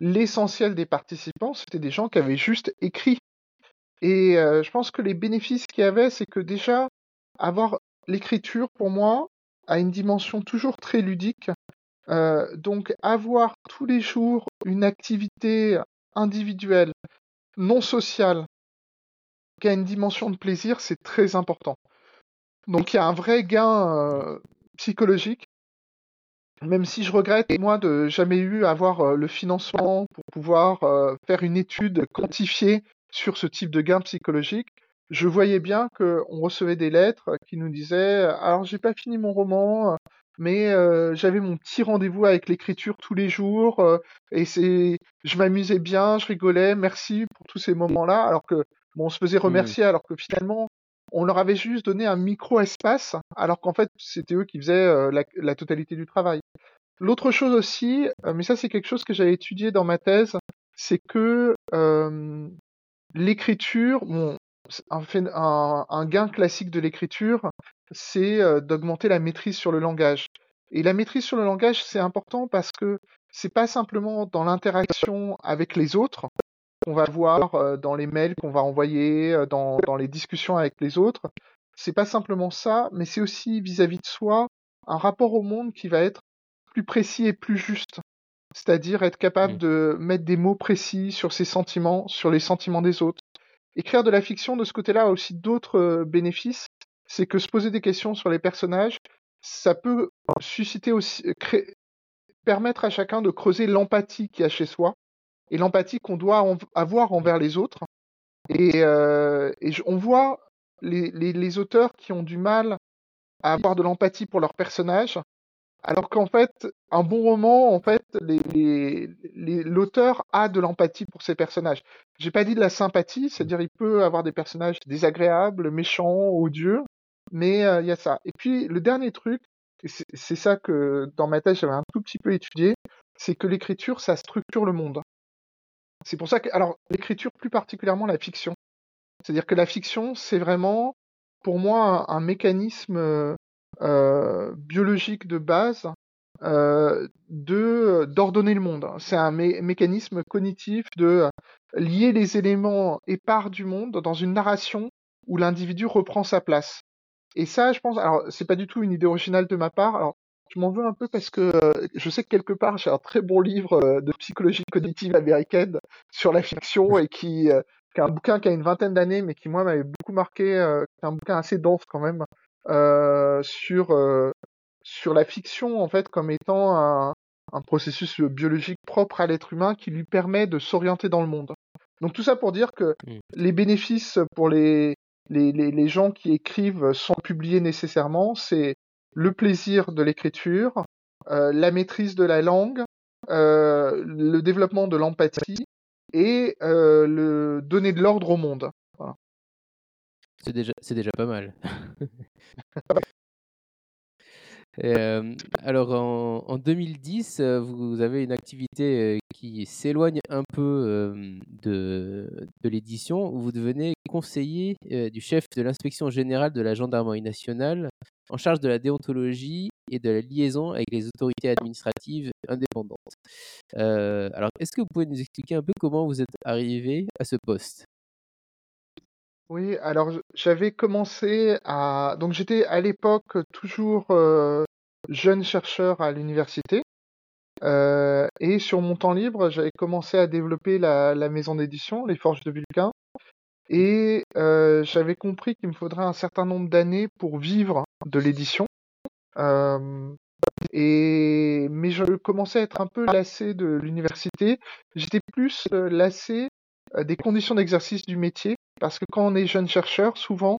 l'essentiel des participants, c'était des gens qui avaient juste écrit. Et euh, je pense que les bénéfices qu'il y avait, c'est que déjà, avoir l'écriture, pour moi, a une dimension toujours très ludique. Euh, donc, avoir tous les jours une activité individuelle, non sociale, qui a une dimension de plaisir, c'est très important. Donc, il y a un vrai gain euh, psychologique, même si je regrette, moi, de jamais eu à avoir euh, le financement pour pouvoir euh, faire une étude quantifiée sur ce type de gain psychologique. Je voyais bien qu'on recevait des lettres qui nous disaient alors j'ai pas fini mon roman, mais euh, j'avais mon petit rendez-vous avec l'écriture tous les jours euh, et c'est je m'amusais bien, je rigolais, merci pour tous ces moments-là. Alors que bon, on se faisait remercier, alors que finalement on leur avait juste donné un micro-espace, alors qu'en fait c'était eux qui faisaient euh, la, totalité du travail. L'autre chose aussi, euh, mais ça c'est quelque chose que j'avais étudié dans ma thèse, c'est que euh, l'écriture, bon, un, gain classique de l'écriture, c'est d'augmenter la maîtrise sur le langage. Et la maîtrise sur le langage, c'est important parce que c'est pas simplement dans l'interaction avec les autres qu'on va voir euh, dans les mails qu'on va envoyer, euh, dans, dans les discussions avec les autres. C'est pas simplement ça, mais c'est aussi vis-à-vis de soi un rapport au monde qui va être plus précis et plus juste. C'est-à-dire être capable Mm. de mettre des mots précis sur ses sentiments, sur les sentiments des autres. Écrire de la fiction de ce côté-là a aussi d'autres euh, bénéfices. C'est que se poser des questions sur les personnages, ça peut susciter aussi, créer- permettre à chacun de creuser l'empathie qu'il y a chez soi et l'empathie qu'on doit avoir envers les autres. Et, euh, et on voit les, les, les auteurs qui ont du mal à avoir de l'empathie pour leurs personnages, alors qu'en fait, un bon roman, en fait, l'auteur a de l'empathie pour ses personnages. J'ai pas dit de la sympathie, c'est-à-dire il peut avoir des personnages désagréables, méchants, odieux, mais euh, il y a ça. Et puis le dernier truc, c'est ça que dans ma thèse j'avais un tout petit peu étudié, c'est que l'écriture, ça structure le monde. C'est pour ça que, alors, l'écriture, plus particulièrement la fiction. C'est-à-dire que la fiction, c'est vraiment, pour moi, un, mécanisme euh, euh, biologique de base euh, d'ordonner le monde. C'est un mé- mécanisme cognitif de lier les éléments épars du monde dans une narration où l'individu reprend sa place. Et ça, je pense, alors c'est pas du tout une idée originale de ma part. Je m'en veux un peu parce que euh, je sais que quelque part j'ai un très bon livre euh, de psychologie cognitive américaine sur la fiction et qui, euh, qui est un bouquin qui a une vingtaine d'années, mais qui moi m'avait beaucoup marqué. Euh, qui est un bouquin assez dense quand même euh, sur euh, sur la fiction en fait comme étant un, un processus biologique propre à l'être humain qui lui permet de s'orienter dans le monde. Donc tout ça pour dire que Mm. les bénéfices pour les les, les, les gens qui écrivent sans publier nécessairement, c'est le plaisir de l'écriture, euh, la maîtrise de la langue, euh, le développement de l'empathie et euh, le donner de l'ordre au monde. C'est déjà, pas mal. Alors en, en 2010, euh, vous avez une activité qui s'éloigne un peu de, l'édition, où vous devenez conseiller du chef de l'inspection générale de la gendarmerie nationale en charge de la déontologie et de la liaison avec les autorités administratives indépendantes. Euh, alors, est-ce que vous pouvez nous expliquer un peu comment vous êtes arrivé à ce poste? Oui, alors j'avais commencé à... Donc j'étais à l'époque toujours euh, jeune chercheur à l'université. Euh, et sur mon temps libre, j'avais commencé à développer la, la maison d'édition, Les Forges de Vulcain. Et euh, j'avais compris qu'il me faudrait un certain nombre d'années pour vivre de l'édition. Euh, et mais je commençais à être un peu lassé de l'université. J'étais plus euh, lassé des conditions d'exercice du métier parce que quand on est jeune chercheur, souvent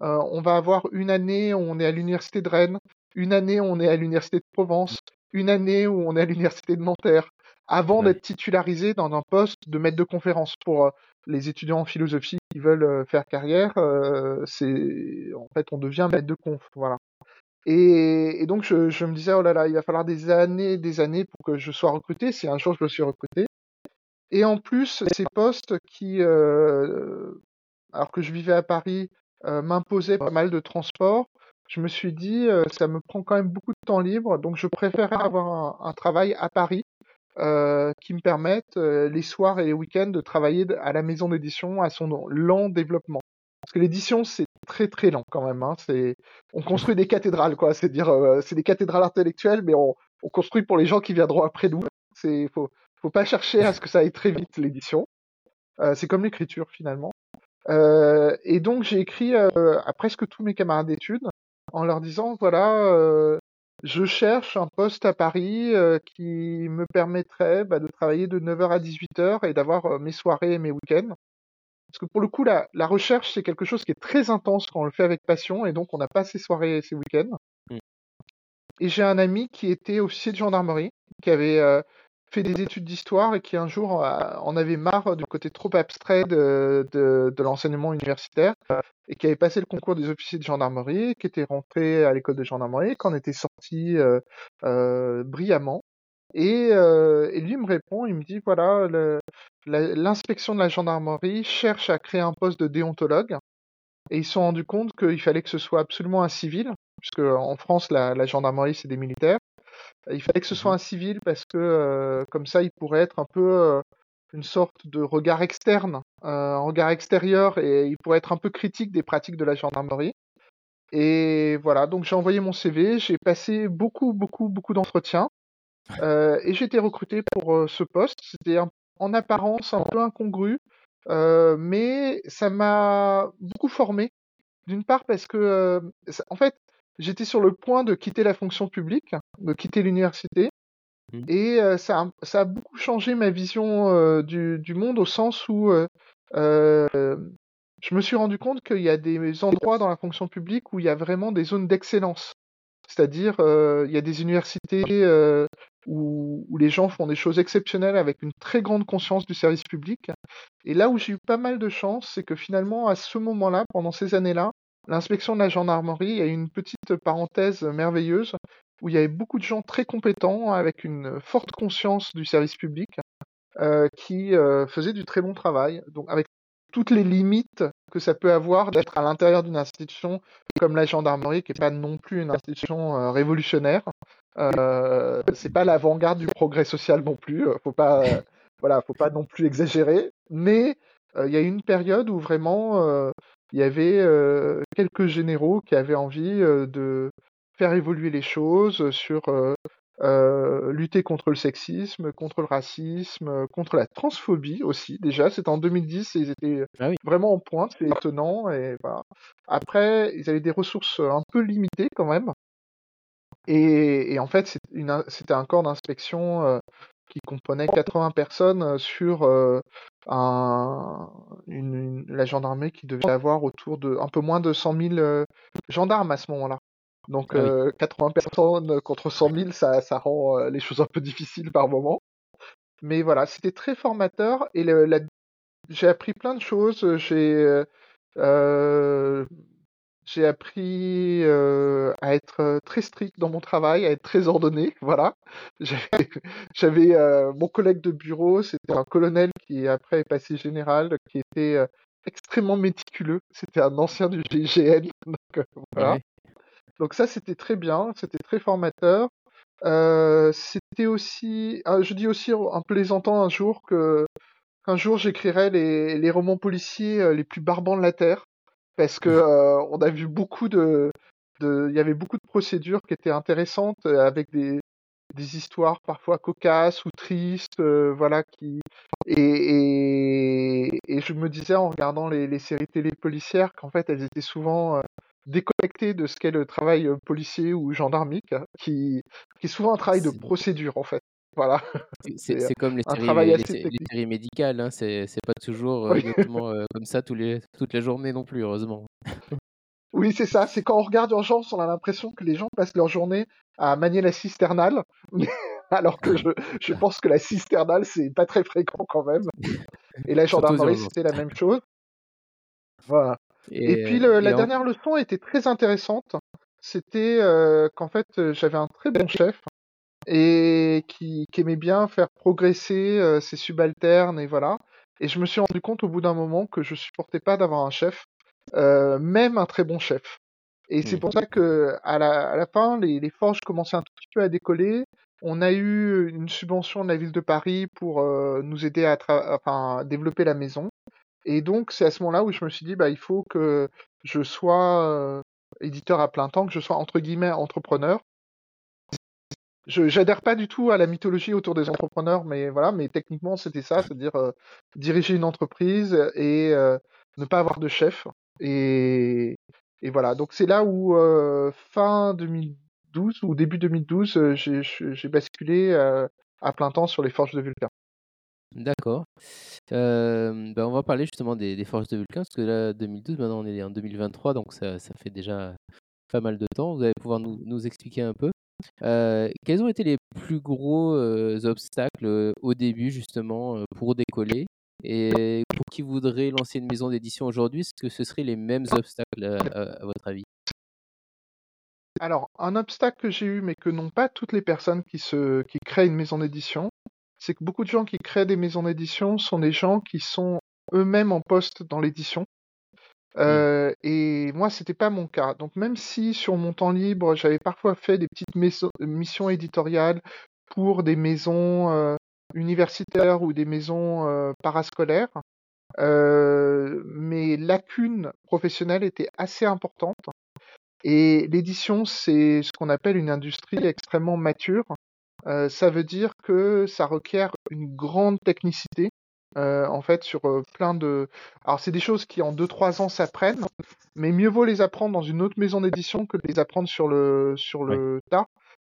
euh, on va avoir une année où on est à l'université de Rennes, une année où on est à l'université de Provence, une année où on est à l'université de Nanterre, avant Ouais. d'être titularisé dans un poste de maître de conférence pour euh, les étudiants en philosophie qui veulent euh, faire carrière. euh, c'est en fait on devient maître de conf, voilà. Et, donc je, me disais oh là là, il va falloir des années, des années pour que je sois recruté. Si un jour je me suis recruté. Et en plus, ces postes qui, euh, alors que je vivais à Paris, m'imposaient pas mal de transport, je me suis dit, euh, ça me prend quand même beaucoup de temps libre, donc je préférais avoir un travail à Paris euh, qui me permette euh, les soirs et les week-ends de travailler à la maison d'édition à son lent développement. Parce que l'édition, c'est très très lent quand même. Hein. C'est, on construit des cathédrales, quoi. C'est dire, euh, c'est des cathédrales intellectuelles, mais on, on construit pour les gens qui viendront après nous. C'est, faut, faut pas chercher à ce que ça aille très vite l'édition. Euh, c'est comme l'écriture finalement. Euh, et donc j'ai écrit euh, à presque tous mes camarades d'études en leur disant voilà, je cherche un poste à Paris euh, qui me permettrait bah, de travailler de 9h à 18h et d'avoir euh, mes soirées et mes week-ends. Parce que pour le coup, la, la recherche, c'est quelque chose qui est très intense quand on le fait avec passion, et donc on n'a pas ces soirées et ces week-ends. Mm. Et j'ai un ami qui était officier de gendarmerie, qui avait euh, fait des études d'histoire et qui un jour euh, en avait marre du côté trop abstrait de, de, de l'enseignement universitaire, et qui avait passé le concours des officiers de gendarmerie, qui était rentré à l'école de gendarmerie, qui en était sorti euh, euh, brillamment. Et, euh, et lui me répond, il me dit voilà, l'inspection de la gendarmerie cherche à créer un poste de déontologue, et ils se sont rendus compte qu'il fallait que ce soit absolument un civil, puisque en France la, la gendarmerie c'est des militaires. Il fallait que ce soit un civil parce que euh, comme ça il pourrait être un peu euh, une sorte de regard externe, euh, un regard extérieur, et il pourrait être un peu critique des pratiques de la gendarmerie. Et voilà, donc j'ai envoyé mon CV, j'ai passé beaucoup, beaucoup, beaucoup d'entretiens. Euh, et j'ai été recruté pour euh, ce poste. C'était en apparence un peu incongru, euh, mais ça m'a beaucoup formé. D'une part parce que, euh, en fait, j'étais sur le point de quitter la fonction publique, de quitter l'université, Mhm. et euh, ça, a, ça a beaucoup changé ma vision euh, du, du monde au sens où euh, je me suis rendu compte qu'il y a des endroits dans la fonction publique où il y a vraiment des zones d'excellence. C'est-à-dire, il y a des universités où, où les gens font des choses exceptionnelles avec une très grande conscience du service public. Et là où j'ai eu pas mal de chance, c'est que finalement, à ce moment-là, pendant ces années-là, l'inspection de la gendarmerie a une petite parenthèse merveilleuse où il y avait beaucoup de gens très compétents avec une forte conscience du service public euh, qui euh, faisaient du très bon travail. Donc avec toutes les limites que ça peut avoir d'être à l'intérieur d'une institution comme la gendarmerie, qui n'est pas non plus une institution euh, révolutionnaire. Euh, c'est pas l'avant-garde du progrès social non plus. Faut pas, voilà, faut pas non plus exagérer. Mais il y a eu une période où vraiment euh, il y avait euh, quelques généraux qui avaient envie euh, de faire évoluer les choses sur euh, euh, lutter contre le sexisme, contre le racisme, euh, contre la transphobie aussi. Déjà, c'était en 2010 et ils étaient Ah oui. vraiment en pointe, c'est étonnant. Et voilà. Après, ils avaient des ressources un peu limitées quand même. Et, et en fait, c'était un corps d'inspection euh, qui comprenait 80 personnes euh, sur euh, un, une, une- la gendarmerie qui devait avoir autour de un peu moins de 100 000 euh, gendarmes à ce moment-là. Donc Ah oui. euh, 80 personnes contre 100 000, ça, ça rend euh, les choses un peu difficiles par moment. Mais voilà, c'était très formateur et j'ai appris plein de choses. J'ai euh, euh, j'ai appris euh, à être euh, très strict dans mon travail, à être très ordonné. Voilà. J'avais euh, mon collègue de bureau, c'était un colonel qui après est passé général, qui était euh, extrêmement méticuleux. C'était un ancien du GIGN. Donc voilà. Ouais. Donc ça, c'était très bien, c'était très formateur. C'était aussi, ah, je dis aussi en plaisantant un jour que qu'un jour j'écrirai les, les romans policiers les plus barbants de la terre, parce que euh, on a vu beaucoup de, il y avait beaucoup de procédures qui étaient intéressantes euh, avec des des histoires parfois cocasses ou tristes, euh, voilà qui et, et et je me disais en regardant les, les séries télé policières qu'en fait elles étaient souvent déconnectées de ce qu'est le travail policier ou gendarmique, qui, qui est souvent un travail de procédure en fait. Voilà. C'est comme les séries, les, les médicales, hein, c'est pas toujours euh, Oui, euh, comme ça tous les, toute la journée non plus, heureusement. oui c'est ça. C'est quand on regarde Urgence, on a l'impression que les gens passent leur journée à manier la cisternale, alors que je, je pense que la cisternale, c'est pas très fréquent quand même. Et la gendarmerie, c'était la même chose. Voilà. Et Et, puis le- et la en- dernière leçon était très intéressante. C'était euh, qu'en fait euh, j'avais un très bon chef et qui, qui aimait bien faire progresser euh, ses subalternes et voilà. Et je me suis rendu compte au bout d'un moment que je supportais pas d'avoir un chef, euh, même un très bon chef. Et c'est Hmm. pour ça que à la, à la fin, les, les forges commençaient un tout petit peu à décoller. On a eu une subvention de la ville de Paris pour euh, nous aider à enfin, développer la maison. Et donc, c'est à ce moment-là où je me suis dit, bah, il faut que je sois euh, éditeur à plein temps, que je sois entre guillemets entrepreneur. Je j'adhère pas du tout à la mythologie autour des entrepreneurs, mais voilà, mais techniquement, c'était ça, c'est-à-dire euh, diriger une entreprise et euh, ne pas avoir de chef. Et, voilà, donc c'est là où euh, fin 2012 ou début 2012, euh, j'ai basculé à plein temps sur les forges de Vulcain. D'accord. Ben, on va parler justement des, forges de Vulcain, parce que là, 2012, maintenant on est en 2023, donc ça, fait déjà pas mal de temps. Vous allez pouvoir nous expliquer un peu. Quels ont été les plus gros obstacles au début, justement, pour décoller? Et pour qui voudrait lancer une maison d'édition aujourd'hui, est-ce que ce seraient les mêmes obstacles à, votre avis? Alors, un obstacle que j'ai eu, mais que n'ont pas toutes les personnes qui créent une maison d'édition, c'est que beaucoup de gens qui créent des maisons d'édition sont des gens qui sont eux-mêmes en poste dans l'édition. Euh, et moi, c'était pas mon cas. Donc, même si sur mon temps libre, j'avais parfois fait des petites maisons- missions éditoriales pour des maisons euh, universitaires ou des maisons euh, parascolaires, euh, mes lacunes professionnelles étaient assez importantes. Et l'édition, c'est ce qu'on appelle une industrie extrêmement mature. Euh, ça veut dire que ça requiert une grande technicité, euh, en fait, sur euh, plein de... Alors, c'est des choses qui, en 2-3 ans, s'apprennent, mais mieux vaut les apprendre dans une autre maison d'édition que de les apprendre sur le, sur le tas,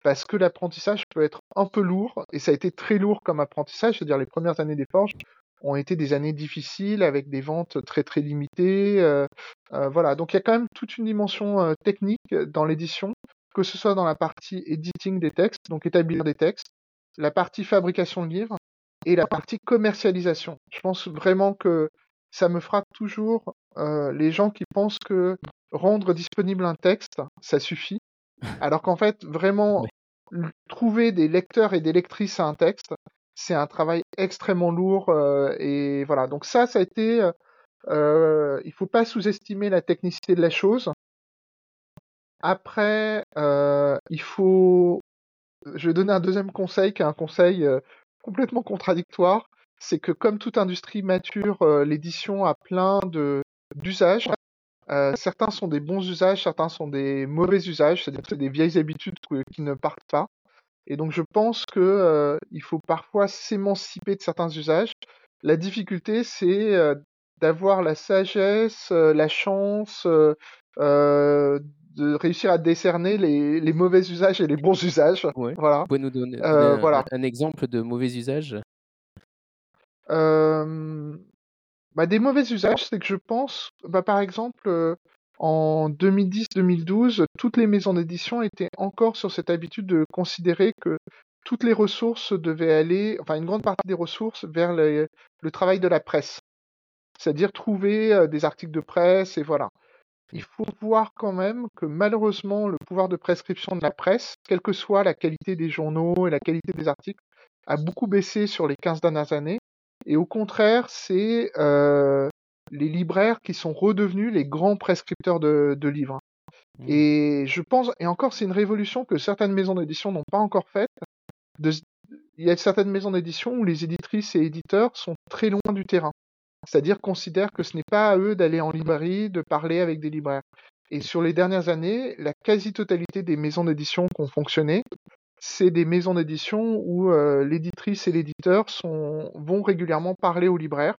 parce que l'apprentissage peut être un peu lourd, et ça a été très lourd comme apprentissage, c'est-à-dire les premières années des forges ont été des années difficiles, avec des ventes très très limitées, euh, euh, voilà, donc il y a quand même toute une dimension euh, technique dans l'édition, que ce soit dans la partie editing des textes, donc établir des textes, la partie fabrication de livres et la partie commercialisation. Je pense vraiment que ça me frappe toujours euh, les gens qui pensent que rendre disponible un texte, ça suffit, alors qu'en fait, vraiment, Ouais. trouver des lecteurs et des lectrices à un texte, c'est un travail extrêmement lourd, euh, et voilà. Donc ça, ça a été euh, il faut pas sous-estimer la technicité de la chose. Après, euh, il faut. Je vais donner un deuxième conseil, qui est un conseil euh, complètement contradictoire. C'est que comme toute industrie mature, euh, l'édition a plein d'usages. Euh, certains sont des bons usages, certains sont des mauvais usages, c'est-à-dire c'est des vieilles habitudes qui ne partent pas. Et donc je pense que euh, il faut parfois s'émanciper de certains usages. La difficulté, c'est d'avoir la sagesse, la chance de réussir à décerner les, les mauvais usages et les bons usages. Ouais. Voilà. Vous pouvez nous donner, donner Euh, un, voilà. un exemple de mauvais usage? Euh, bah, des mauvais usages, c'est que je pense, bah, par exemple, euh, en 2010-2012, toutes les maisons d'édition étaient encore sur cette habitude de considérer que toutes les ressources devaient aller, enfin une grande partie des ressources, vers le travail de la presse. C'est-à-dire trouver des articles de presse et voilà. Il faut voir quand même que malheureusement, le pouvoir de prescription de la presse, quelle que soit la qualité des journaux et la qualité des articles, a beaucoup baissé sur les 15 dernières années. Et au contraire, c'est euh, les libraires qui sont redevenus les grands prescripteurs de, de livres. Hmm. Et je pense, et encore, c'est une révolution que certaines maisons d'édition n'ont pas encore faite. De, il y a certaines maisons d'édition où les éditrices et éditeurs sont très loin du terrain. C'est-à-dire considèrent que ce n'est pas à eux d'aller en librairie, de parler avec des libraires. Et sur les dernières années, la quasi-totalité des maisons d'édition qui ont fonctionné, c'est des maisons d'édition où euh, l'éditrice et l'éditeur vont régulièrement parler aux libraires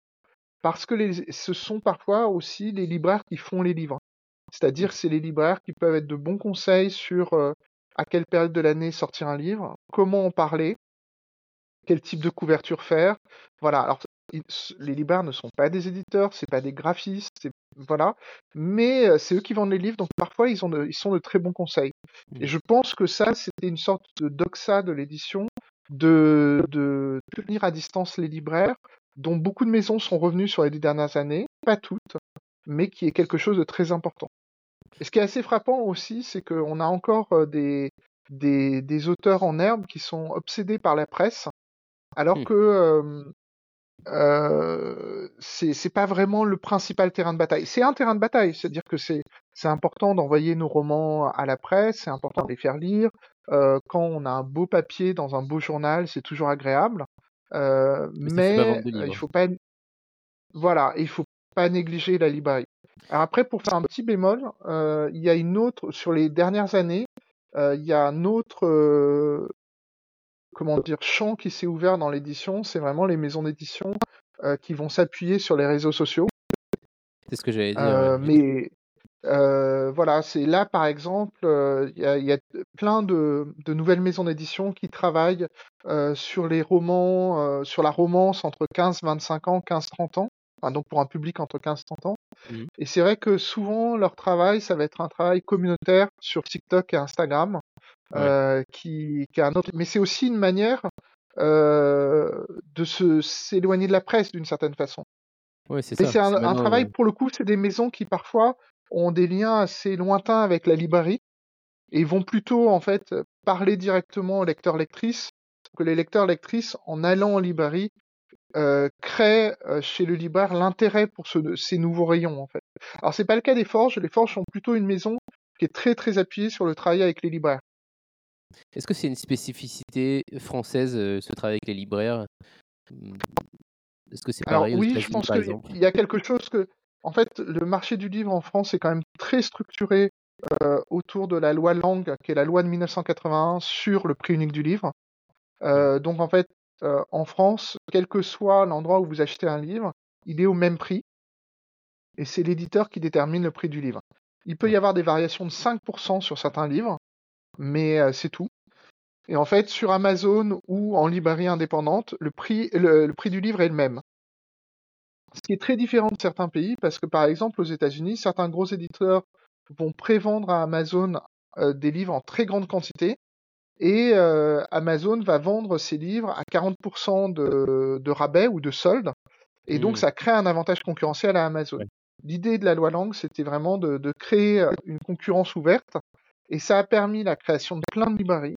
parce que ce sont parfois aussi les libraires qui font les livres. C'est-à-dire c'est les libraires qui peuvent être de bons conseils sur euh, à quelle période de l'année sortir un livre, comment en parler, quel type de couverture faire. Voilà. Les libraires ne sont pas des éditeurs, c'est pas des graphistes, voilà, mais euh, c'est eux qui vendent les livres, donc parfois ils, ont ils sont de très bons conseils. Et mmh. je pense que ça, c'était une sorte de doxa de l'édition, de, de tenir à distance les libraires, dont beaucoup de maisons sont revenues sur les dix dernières années, pas toutes, mais qui est quelque chose de très important. Et ce qui est assez frappant aussi, c'est qu'on a encore euh, des, des, des, auteurs en herbe qui sont obsédés par la presse, alors mmh. que euh, euh, c'est pas vraiment le principal terrain de bataille. C'est un terrain de bataille, c'est-à-dire que c'est important d'envoyer nos romans à la presse, c'est important de les faire lire. Euh, quand on a un beau papier dans un beau journal, c'est toujours agréable. Euh, mais, il faut pas voilà, il faut pas négliger la librairie. Alors après, pour faire un petit bémol, euh, il y a une autre sur les dernières années, euh, il y a un autre euh, comment dire, champ qui s'est ouvert dans l'édition, c'est vraiment les maisons d'édition euh, qui vont s'appuyer sur les réseaux sociaux. C'est ce que j'allais dire. Euh, mais euh, voilà, c'est là par exemple, il y, a plein de, nouvelles maisons d'édition qui travaillent sur les romans, sur la romance entre 15-25 ans, 15-30 ans. donc pour un public entre 15 et 30 ans. Mmh. Et c'est vrai que souvent leur travail, ça va être un travail communautaire sur TikTok et Instagram. Euh, qui, qui a un autre. Mais c'est aussi une manière euh, de se s'éloigner de la presse d'une certaine façon. Ouais, c'est ça. c'est un, un, travail pour le coup, c'est des maisons qui parfois ont des liens assez lointains avec la librairie et vont plutôt en fait parler directement aux lecteurs lectrices que les lecteurs lectrices en allant en librairie euh, créent euh, chez le libraire l'intérêt pour ce, ces nouveaux rayons en fait. Alors c'est pas le cas des forges. Les forges sont plutôt une maison qui est très très appuyée sur le travail avec les libraires. Est-ce que c'est une spécificité française, euh, ce travail avec les libraires? Mmh, Est-ce que c'est pareil Alors, Oui, je pense qu'il y a quelque chose que. En fait, le marché du livre en France est quand même très structuré euh, autour de la loi Langue, qui est la loi de 1981 sur le prix unique du livre. Euh, donc, en fait, en France, quel que soit l'endroit où vous achetez un livre, il est au même prix. Et c'est l'éditeur qui détermine le prix du livre. Il peut y avoir des variations de 5% sur certains livres, mais euh, c'est tout. Et en fait, sur Amazon ou en librairie indépendante, le prix, le, prix du livre est le même. Ce qui est très différent de certains pays, parce que par exemple aux États-Unis, certains gros éditeurs vont prévendre à Amazon euh, des livres en très grande quantité, et euh, Amazon va vendre ses livres à 40% de, de, rabais ou de solde, et donc mmh. ça crée un avantage concurrentiel à Amazon. L'idée de la loi Lang, c'était vraiment de, de, créer une concurrence ouverte et ça a permis la création de plein de librairies.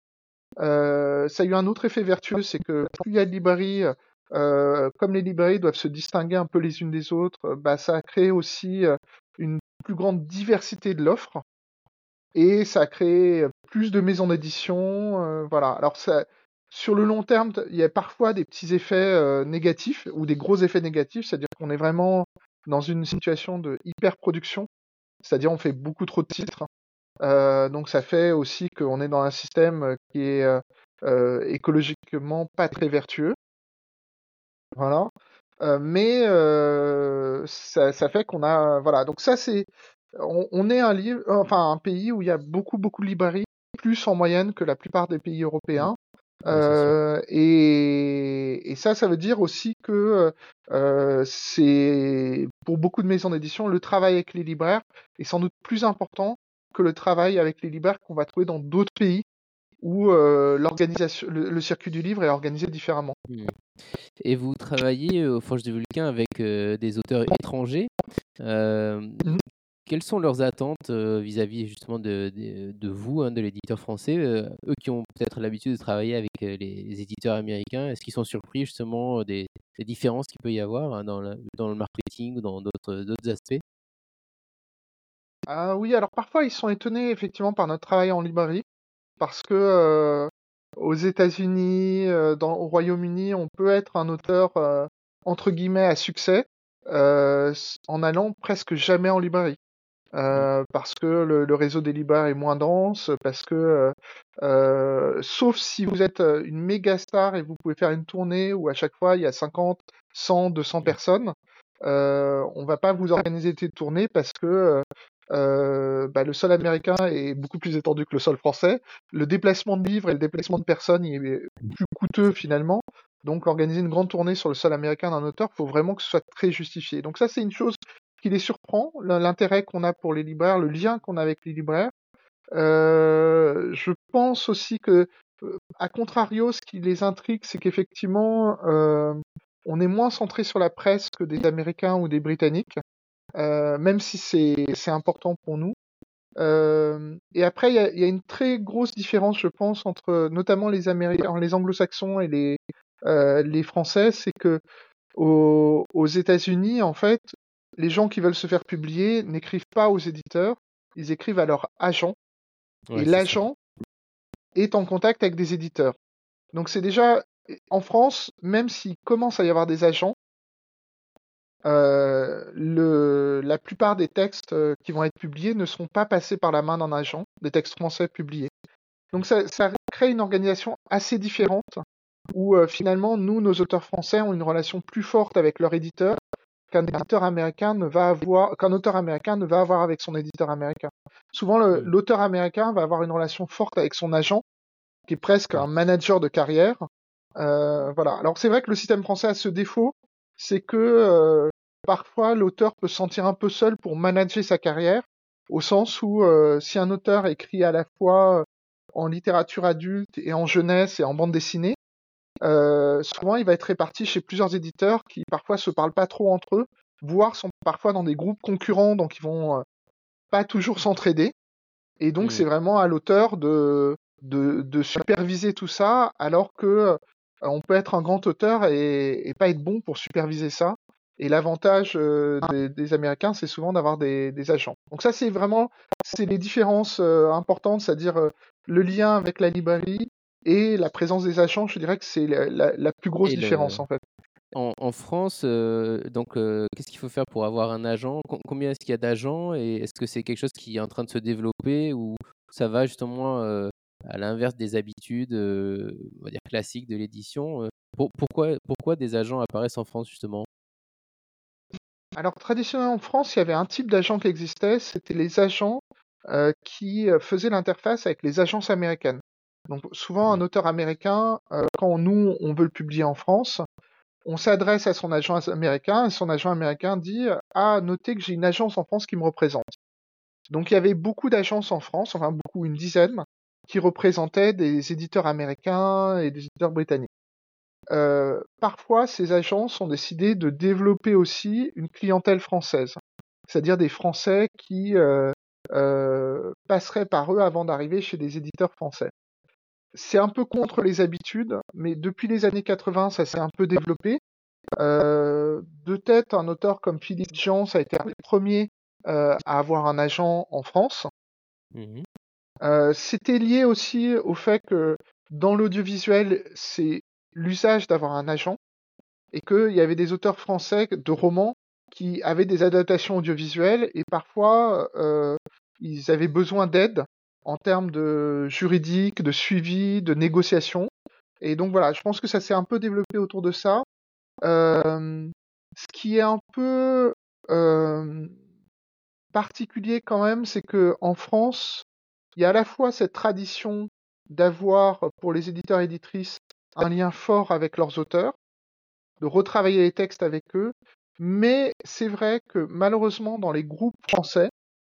Euh, ça a eu un autre effet vertueux, c'est que plus il y a de librairies, euh, comme les librairies doivent se distinguer un peu les unes des autres, bah, ça a créé aussi euh, une plus grande diversité de l'offre et ça a créé plus de maisons d'édition. Euh, voilà. Alors ça, sur le long terme, il y a parfois des petits effets euh, négatifs ou des gros effets négatifs, c'est-à-dire qu'on est vraiment dans une situation de hyper production, c'est-à-dire on fait beaucoup trop de titres euh, donc ça fait aussi qu'on est dans un système qui est euh, euh, écologiquement pas très vertueux. Voilà. mais ça, ça, fait qu'on a voilà donc ça c'est on, on, est un livre enfin un pays où il y a beaucoup beaucoup de librairies plus en moyenne que la plupart des pays européens euh, et, et, ça, ça veut dire aussi que euh, c'est pour beaucoup de maisons d'édition, le travail avec les libraires est sans doute plus important que le travail avec les libraires qu'on va trouver dans d'autres pays où euh, l'organisation, le, circuit du livre est organisé différemment. Hmm. Et vous travaillez au Forge du Vulcain avec euh, des auteurs étrangers. Euh, mmh. Quelles sont leurs attentes vis-à-vis justement de, de, vous, hein, de l'éditeur français Eux qui ont peut-être l'habitude de travailler avec les, éditeurs américains, est-ce qu'ils sont surpris justement des, des différences qu'il peut y avoir hein, dans, dans le marketing ou dans d'autres aspects? Ah oui, alors parfois ils sont étonnés effectivement par notre travail en librairie, parce que euh, aux États-Unis, euh, au Royaume-Uni, on peut être un auteur euh, entre guillemets à succès en allant presque jamais en librairie. Parce que le, réseau des libraires est moins dense, parce que sauf si vous êtes une méga star et vous pouvez faire une tournée où à chaque fois il y a 50, 100, 200 personnes, euh, on va pas vous organiser des tournées parce que euh, bah, le sol américain est beaucoup plus étendu que le sol français. Le déplacement de livres et le déplacement de personnes est plus coûteux finalement. Donc organiser une grande tournée sur le sol américain d'un auteur, il faut vraiment que ce soit très justifié. Donc ça c'est une chose qui les surprend, l'intérêt qu'on a pour les libraires, le lien qu'on a avec les libraires. Euh, je pense aussi que, euh, à contrario, ce qui les intrigue, c'est qu'effectivement, euh, on est moins centré sur la presse que des Américains ou des Britanniques, euh, même si c'est important pour nous. Euh, et après, il y a, y a, une très grosse différence, je pense, entre notamment les Américains, les Anglo-Saxons et les, euh, les Français, c'est que aux, aux États-Unis, en fait, les gens qui veulent se faire publier n'écrivent pas aux éditeurs, ils écrivent à leur agent. et l'agent est en contact avec des éditeurs. Donc c'est déjà en France, même s'il commence à y avoir des agents, euh, le, la plupart des textes euh, qui vont être publiés ne seront pas passés par la main d'un agent, des textes français publiés. Donc ça, ça crée une organisation assez différente où euh, finalement, nous, nos auteurs français, ont une relation plus forte avec leur éditeur qu'un éditeur américain ne va avoir, qu'un auteur américain ne va avoir avec son éditeur américain. Souvent, l'auteur américain va avoir une relation forte avec son agent, qui est presque un manager de carrière. Euh, voilà. Alors c'est vrai que le système français a ce défaut, c'est que euh, parfois l'auteur peut se sentir un peu seul pour manager sa carrière, au sens où euh, si un auteur écrit à la fois en littérature adulte et en jeunesse et en bande dessinée, euh, souvent il va être réparti chez plusieurs éditeurs qui parfois se parlent pas trop entre eux, voire sont parfois dans des groupes concurrents, donc ils vont euh, pas toujours s'entraider. Et donc mmh. c'est vraiment à l'auteur de, de, de, superviser tout ça, alors que euh, on peut être un grand auteur et, et, pas être bon pour superviser ça. Et l'avantage euh, des, des, Américains, c'est souvent d'avoir des, des, agents. Donc ça, c'est vraiment c'est les différences euh, importantes, c'est-à-dire le lien avec la librairie, et la présence des agents, je dirais que c'est la, la, plus grosse différence en fait. En, en France, euh, donc, euh, qu'est-ce qu'il faut faire pour avoir un agent? Combien est-ce qu'il y a d'agents? Et est-ce que c'est quelque chose qui est en train de se développer ou ça va justement euh, à l'inverse des habitudes on va dire classiques de l'édition pour, pourquoi, pourquoi des agents apparaissent en France justement? Alors traditionnellement en France, il y avait un type d'agent qui existait, c'était les agents qui faisaient l'interface avec les agences américaines. Donc souvent un auteur américain, euh, quand nous on veut le publier en France, on s'adresse à son agent américain et son agent américain dit ah notez que j'ai une agence en France qui me représente. Donc il y avait beaucoup d'agences en France, enfin beaucoup, une dizaine, qui représentaient des éditeurs américains et des éditeurs britanniques. Euh, parfois, ces agences ont décidé de développer aussi une clientèle française, c'est-à-dire des Français qui euh, euh, passeraient par eux avant d'arriver chez des éditeurs français c'est un peu contre les habitudes, mais depuis les années 80, ça s'est un peu développé. Euh, de tête, un auteur comme Philippe Jean, ça a été un des premiers à avoir un agent en France. Mmh euh, C'était lié aussi au fait que dans l'audiovisuel, c'est l'usage d'avoir un agent et qu'il y avait des auteurs français de romans qui avaient des adaptations audiovisuelles et parfois euh, ils avaient besoin d'aide en termes de juridique, de suivi, de négociation. Et donc voilà, je pense que ça s'est un peu développé autour de ça. Euh, ce qui est un peu euh, particulier quand même, c'est que en France, il y a à la fois cette tradition d'avoir pour les éditeurs et éditrices un lien fort avec leurs auteurs, de retravailler les textes avec eux, mais c'est vrai que malheureusement dans les groupes français,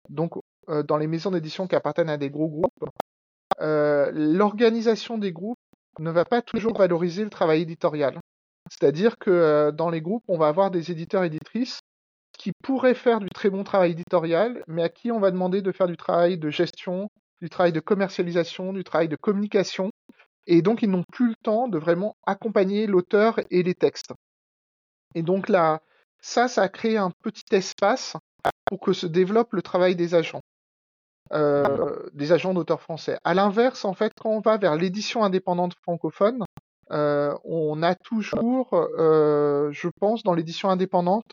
donc euh, dans les maisons d'édition qui appartiennent à des gros groupes, euh, l'organisation des groupes ne va pas toujours valoriser le travail éditorial. C'est-à-dire que euh, dans les groupes, on va avoir des éditeurs et éditrices qui pourraient faire du très bon travail éditorial, mais à qui on va demander de faire du travail de gestion, du travail de commercialisation, du travail de communication, et donc ils n'ont plus le temps de vraiment accompagner l'auteur et les textes. Et donc là, ça, ça a créé un petit espace pour que se développe le travail des agents. Euh, des agents d'auteurs français. À l'inverse, en fait, quand on va vers l'édition indépendante francophone, euh, on a toujours, euh, je pense, dans l'édition indépendante,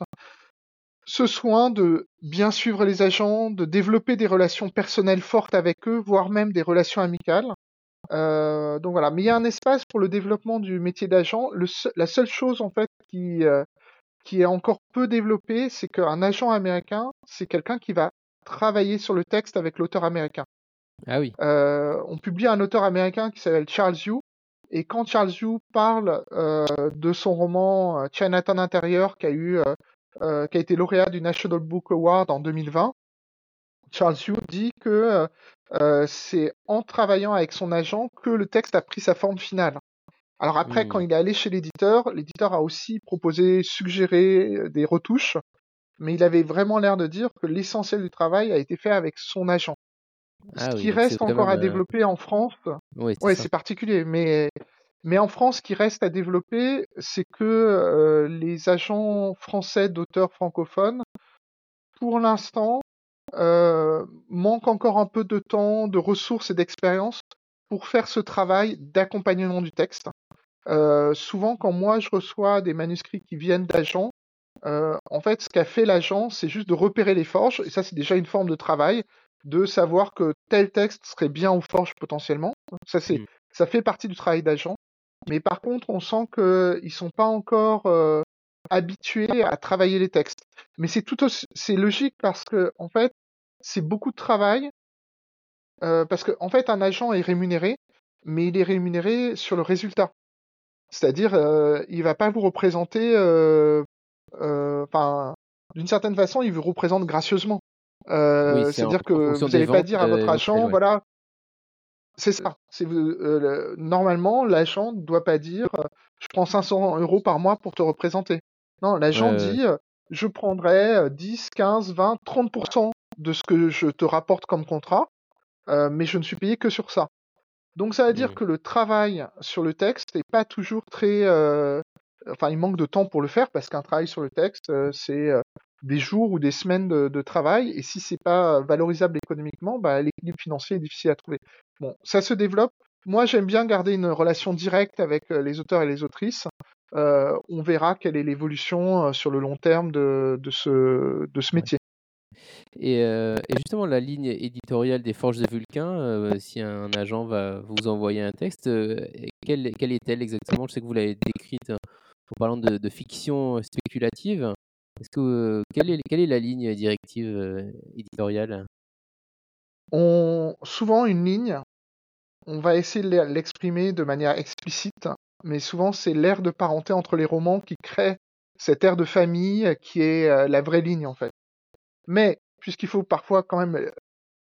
ce soin de bien suivre les agents, de développer des relations personnelles fortes avec eux, voire même des relations amicales. Euh, donc voilà, mais il y a un espace pour le développement du métier d'agent. La seule chose en fait qui qui est encore peu développé, c'est qu'un agent américain, c'est quelqu'un qui va travailler sur le texte avec l'auteur américain. Ah oui. Euh, on publie un auteur américain qui s'appelle Charles Yu, et quand Charles Yu parle euh, de son roman euh, Chinatown intérieur, qui a eu, euh, euh, qui a été lauréat du National Book Award en 2020, Charles Yu dit que euh, c'est en travaillant avec son agent que le texte a pris sa forme finale. Alors après, Hmm. quand il est allé chez l'éditeur, l'éditeur a aussi proposé, suggéré euh, des retouches, mais il avait vraiment l'air de dire que l'essentiel du travail a été fait avec son agent. Ah Ce oui, qui reste encore à euh, développer en France, Ouais, c'est ouais, ça. c'est particulier, mais mais en France, ce qui reste à développer, c'est que euh, les agents français d'auteurs francophones, pour l'instant, euh, manquent encore un peu de temps, de ressources et d'expérience pour faire ce travail d'accompagnement du texte. Euh, souvent, quand moi je reçois des manuscrits qui viennent d'agents, en fait, ce qu'a fait l'agent, c'est juste de repérer les forges, et ça, c'est déjà une forme de travail, de savoir que tel texte serait bien aux forges potentiellement. Ça, c'est, Mm. ça fait partie du travail d'agent. Mais par contre, on sent qu'ils sont pas encore euh, habitués à travailler les textes. Mais c'est tout aussi, c'est logique parce que, en fait, c'est beaucoup de travail. euh, parce que, en fait, un agent est rémunéré, mais il est rémunéré sur le résultat. C'est-à-dire, euh, il va pas vous représenter, euh, euh, enfin, d'une certaine façon, il vous représente gracieusement. Oui, Euh, c'est-à-dire que vous n'allez pas dire à votre agent, ouais. voilà, c'est ça. C'est euh, le- normalement, l'agent ne doit pas dire, je prends 500 euros par mois pour te représenter. Non, l'agent ouais, dit, je prendrai euh, 10, 15, 20, 30% de ce que je te rapporte comme contrat, euh, mais je ne suis payé que sur ça. Donc ça veut dire Mm. que le travail sur le texte n'est pas toujours très... euh, Enfin, il manque de temps pour le faire parce qu'un travail sur le texte, euh, c'est des jours ou des semaines de, de travail. Et si c'est pas valorisable économiquement, bah, l'équilibre financier est difficile à trouver. Bon, ça se développe. Moi, j'aime bien garder une relation directe avec euh, les auteurs et les autrices. Euh, on verra quelle est l'évolution euh, sur le long terme de, de ce, de ce métier. Et, euh, et justement, la ligne éditoriale des Forges de Vulcain, euh, si un agent va vous envoyer un texte, euh, quelle, quelle est-elle exactement? Je sais que vous l'avez décrite en parlant de, de fiction spéculative. Est-ce que, quelle, est, la ligne directive éditoriale? On, souvent, une ligne, on va essayer de l'e- l'exprimer de manière explicite, mais souvent, c'est l'ère de parenté entre les romans qui crée cette ère de famille qui est la vraie ligne, en fait. Mais, puisqu'il faut parfois quand même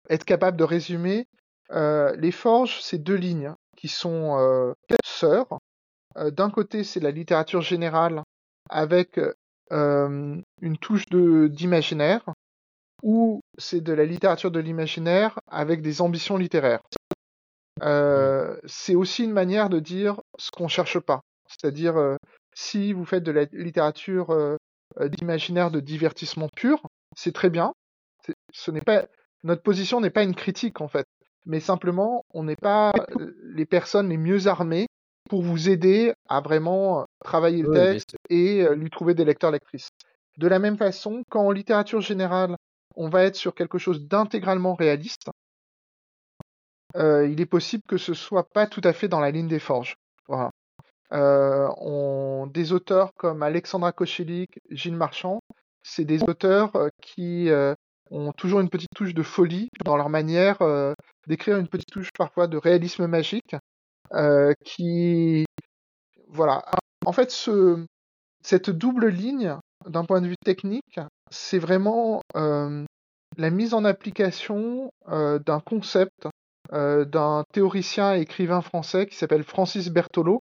être capable de résumer, les forges, c'est deux lignes qui sont euh, sœurs. D'un côté, c'est la littérature générale avec une touche d'imaginaire, ou c'est de la littérature de l'imaginaire avec des ambitions littéraires. Euh, c'est aussi une manière de dire ce qu'on cherche pas. C'est-à-dire, euh, si vous faites de la littérature euh, euh, d'imaginaire de divertissement pur, c'est très bien. Ce n'est pas notre position n'est pas une critique en fait, mais simplement on n'est pas euh, les personnes les mieux armées pour vous aider à vraiment euh, travailler le Oui, texte et euh, lui trouver des lecteurs lectrices. De la même façon, quand en littérature générale on va être sur quelque chose d'intégralement réaliste, euh, il est possible que ce soit pas tout à fait dans la ligne des forges. Voilà. Euh, on, des auteurs comme Alexandra Kochelik, Gilles Marchand, c'est des auteurs qui euh, ont toujours une petite touche de folie dans leur manière d'écrire une petite touche parfois de réalisme magique, qui, voilà. En fait, ce, cette double ligne, d'un point de vue technique, c'est vraiment euh, la mise en application euh, d'un concept euh, d'un théoricien et écrivain français qui s'appelle Francis Berthelot,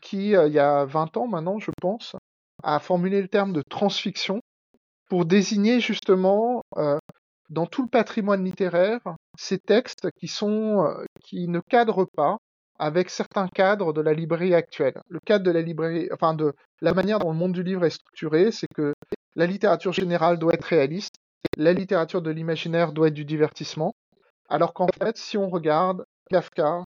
qui, euh, il y a 20 ans maintenant, je pense, a formulé le terme de transfiction pour désigner justement euh, dans tout le patrimoine littéraire ces textes qui sont euh, qui ne cadrent pas avec certains cadres de la librairie actuelle. Le cadre de la librairie, enfin de la manière dont le monde du livre est structuré, c'est que la littérature générale doit être réaliste, la littérature de l'imaginaire doit être du divertissement, alors qu'en fait, si on regarde Kafka,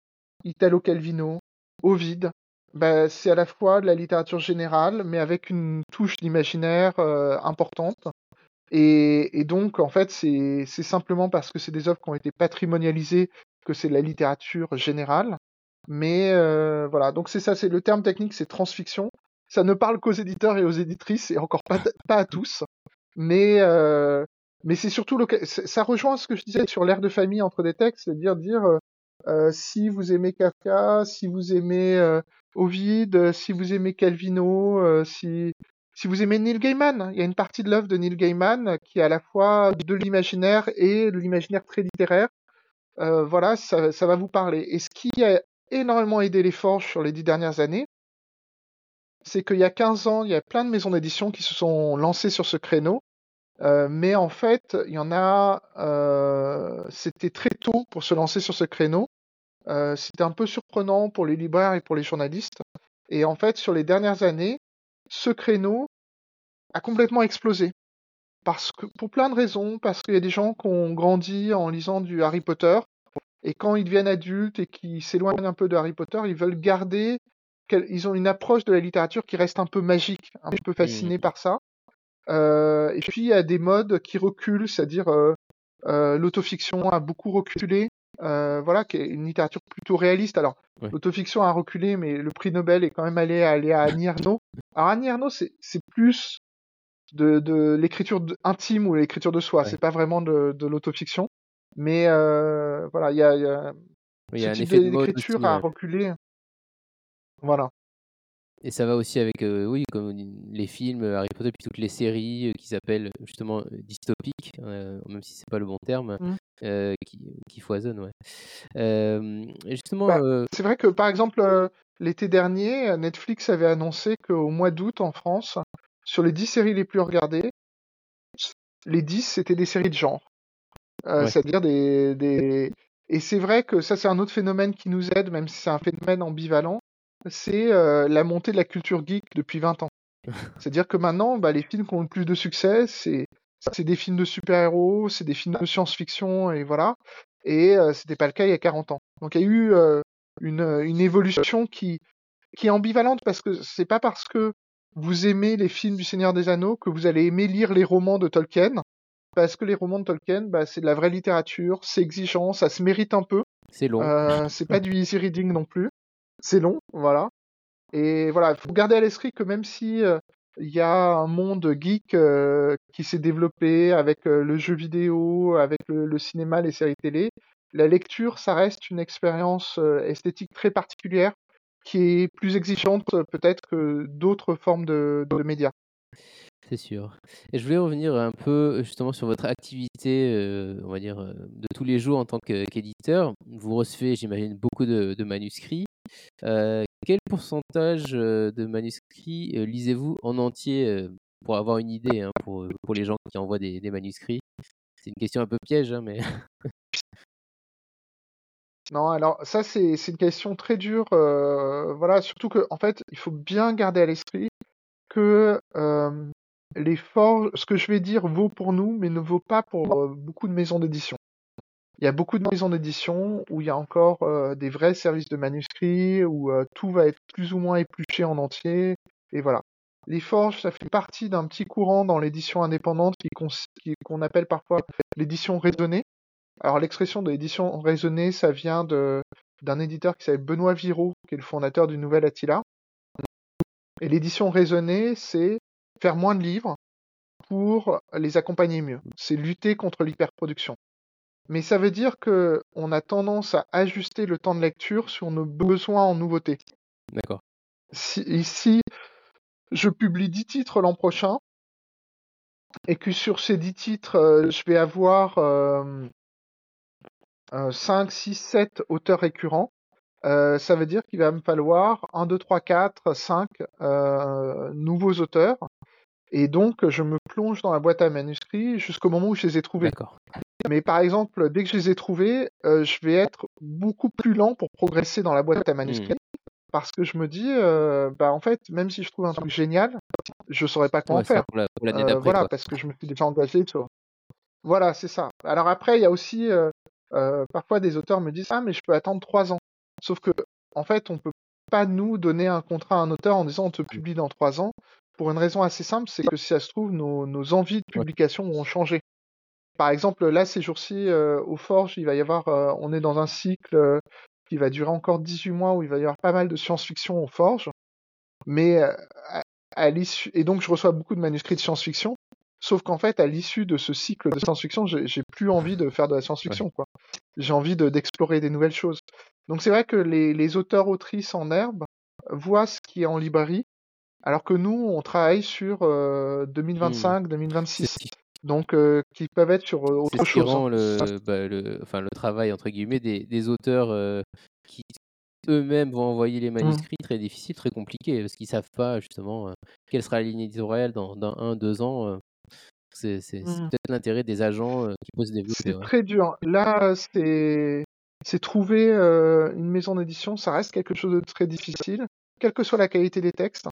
Italo Calvino, Ovide, ben, c'est à la fois de la littérature générale, mais avec une touche d'imaginaire euh, importante. Et, et, donc, en fait, c'est simplement parce que c'est des œuvres qui ont été patrimonialisées que c'est de la littérature générale. Mais euh, voilà, donc c'est ça, c'est le terme technique, c'est transfiction. ça ne parle qu'aux éditeurs et aux éditrices et encore pas, pas à tous. Mais, euh, mais c'est surtout le, ça rejoint ce que je disais sur l'ère de famille entre des textes, c'est-à-dire dire, euh, euh, si vous aimez Kafka, si vous aimez euh, Ovid, si vous aimez Calvino, euh, si si vous aimez Neil Gaiman, il y a une partie de l'œuvre de Neil Gaiman qui est à la fois de l'imaginaire et de l'imaginaire très littéraire. Euh, voilà, ça, ça, va vous parler. Et ce qui a énormément aidé les forges sur les dix dernières années, c'est qu'il y a 15 ans, il y a plein de maisons d'édition qui se sont lancées sur ce créneau. Euh, mais en fait, il y en a. Euh, c'était très tôt pour se lancer sur ce créneau. Euh, c'était un peu surprenant pour les libraires et pour les journalistes. Et en fait, sur les dernières années, ce créneau a complètement explosé. Parce que, pour plein de raisons, parce qu'il y a des gens qui ont grandi en lisant du Harry Potter, et quand ils deviennent adultes et qu'ils s'éloignent un peu de Harry Potter, ils veulent garder, ils ont une approche de la littérature qui reste un peu magique, un peu fasciné mmh. par ça. Euh, et puis il y a des modes qui reculent, c'est-à-dire euh, euh, l'autofiction a beaucoup reculé, euh, voilà, qui est une littérature plutôt réaliste. Alors, l'autofiction a reculé, mais le prix Nobel est quand même allé, à Annie Ernaux. Alors, Annie Ernaux, c'est plus de, de l'écriture intime ou l'écriture de soi. Ouais. C'est pas vraiment de, de l'autofiction. Mais euh, voilà, il y a, y a, oui, y a ce type d'écriture à reculer. Voilà. Et ça va aussi avec, euh, oui, comme les films Harry Potter, puis toutes les séries euh, qui s'appellent justement dystopiques, euh, même si c'est pas le bon terme, mmh. qui, qui, foisonnent, ouais. justement. Bah, c'est vrai que par exemple, l'été dernier, Netflix avait annoncé qu'au mois d'août en France, sur les 10 séries les plus regardées, les 10 c'était des séries de genre. Ouais. C'est-à-dire des, des... Et c'est vrai que ça, c'est un autre phénomène qui nous aide, même si c'est un phénomène ambivalent c'est euh, la montée de la culture geek depuis 20 ans. C'est-à-dire que maintenant, bah, les films qui ont le plus de succès, c'est c'est des films de super-héros, c'est des films de science-fiction, et voilà. Et euh, c'était pas le cas il y a 40 ans. Donc il y a eu euh, une, une évolution qui, qui est ambivalente parce que c'est pas parce que vous aimez les films du Seigneur des Anneaux que vous allez aimer lire les romans de Tolkien. Parce que les romans de Tolkien, bah, c'est de la vraie littérature, c'est exigeant, ça se mérite un peu. C'est long. Euh, c'est pas du easy reading non plus c'est long, voilà. Et voilà, il faut garder à l'esprit que même si euh, il y a un monde geek euh, qui s'est développé avec euh, le jeu vidéo, avec le, le, cinéma, les séries télé, la lecture, ça reste une expérience esthétique très particulière qui est plus exigeante peut-être que d'autres formes de, de médias. C'est sûr. Et je voulais revenir un peu justement sur votre activité, euh, on va dire, de tous les jours en tant qu'éditeur. Vous recevez, j'imagine, beaucoup de, manuscrits. Euh, quel pourcentage de manuscrits lisez-vous en entier pour avoir une idée hein, pour, pour les gens qui envoient des, manuscrits? C'est une question un peu piège, hein, mais. Non, alors ça c'est une question très dure. Euh, voilà, surtout que en fait, il faut bien garder à l'esprit que euh, les forges, ce que je vais dire vaut pour nous, mais ne vaut pas pour euh, beaucoup de maisons d'édition. Il y a beaucoup de maisons d'édition où il y a encore euh, des vrais services de manuscrits, où euh, tout va être plus ou moins épluché en entier, et voilà. Les forges, ça fait partie d'un petit courant dans l'édition indépendante qu'on appelle parfois l'édition raisonnée. Alors l'expression de l'édition raisonnée, ça vient d'un éditeur qui s'appelle Benoît Viraud, qui est le fondateur du Nouvel Attila. Et l'édition raisonnée, c'est faire moins de livres pour les accompagner mieux. C'est lutter contre l'hyperproduction. Mais ça veut dire que on a tendance à ajuster le temps de lecture sur nos besoins en nouveautés. D'accord. Si, ici, je publie 10 titres l'an prochain, et que sur ces 10 titres, euh, je vais avoir euh, euh, 5, 6, 7 auteurs récurrents, euh, ça veut dire qu'il va me falloir 1, 2, 3, 4, 5 nouveaux auteurs. Et donc, je me plonge dans la boîte à manuscrits jusqu'au moment où je les ai trouvés. Mais par exemple, dès que je les ai trouvés, euh, je vais être beaucoup plus lent pour progresser dans la boîte à manuscrits. Mmh. Parce que je me dis, euh, bah en fait, même si je trouve un truc génial, je saurais pas comment ouais, faire. Pour la, pour voilà, quoi. parce que je me suis déjà engagé sur. Voilà, c'est ça. Alors après, il y a aussi parfois des auteurs me disent, ah mais je peux attendre trois ans. Sauf que en fait, on peut pas nous donner un contrat à un auteur en disant on te publie dans trois ans. Pour une raison assez simple, c'est que si ça se trouve, nos, nos envies de publication ouais. vont changer. Par exemple, là, ces jours-ci, euh, au Forge, il va y avoir, euh, on est dans un cycle euh, qui va durer encore 18 mois où il va y avoir pas mal de science-fiction au Forge. Mais à l'issue, et donc je reçois beaucoup de manuscrits de science-fiction. Sauf qu'en fait, à l'issue de ce cycle de science-fiction, j'ai plus envie de faire de la science-fiction, quoi. J'ai envie d'explorer des nouvelles choses. Donc c'est vrai que les, les auteurs autrices en herbe voient ce qui est en librairie, alors que nous, on travaille sur 2025, 2026. Mmh. Donc, euh, qui peuvent être sur euh, autre chose. Hein. Le, bah, le, enfin, le travail entre guillemets des, des auteurs euh, qui eux-mêmes vont envoyer les mmh. manuscrits très difficiles, très compliqués, parce qu'ils savent pas justement quelle sera la ligne éditoriale dans, dans un, deux ans. C'est mmh. peut-être l'intérêt des agents qui peuvent se développer. C'est très dur. Là, c'est c'est trouver une maison d'édition, ça reste quelque chose de très difficile, quelle que soit la qualité des textes.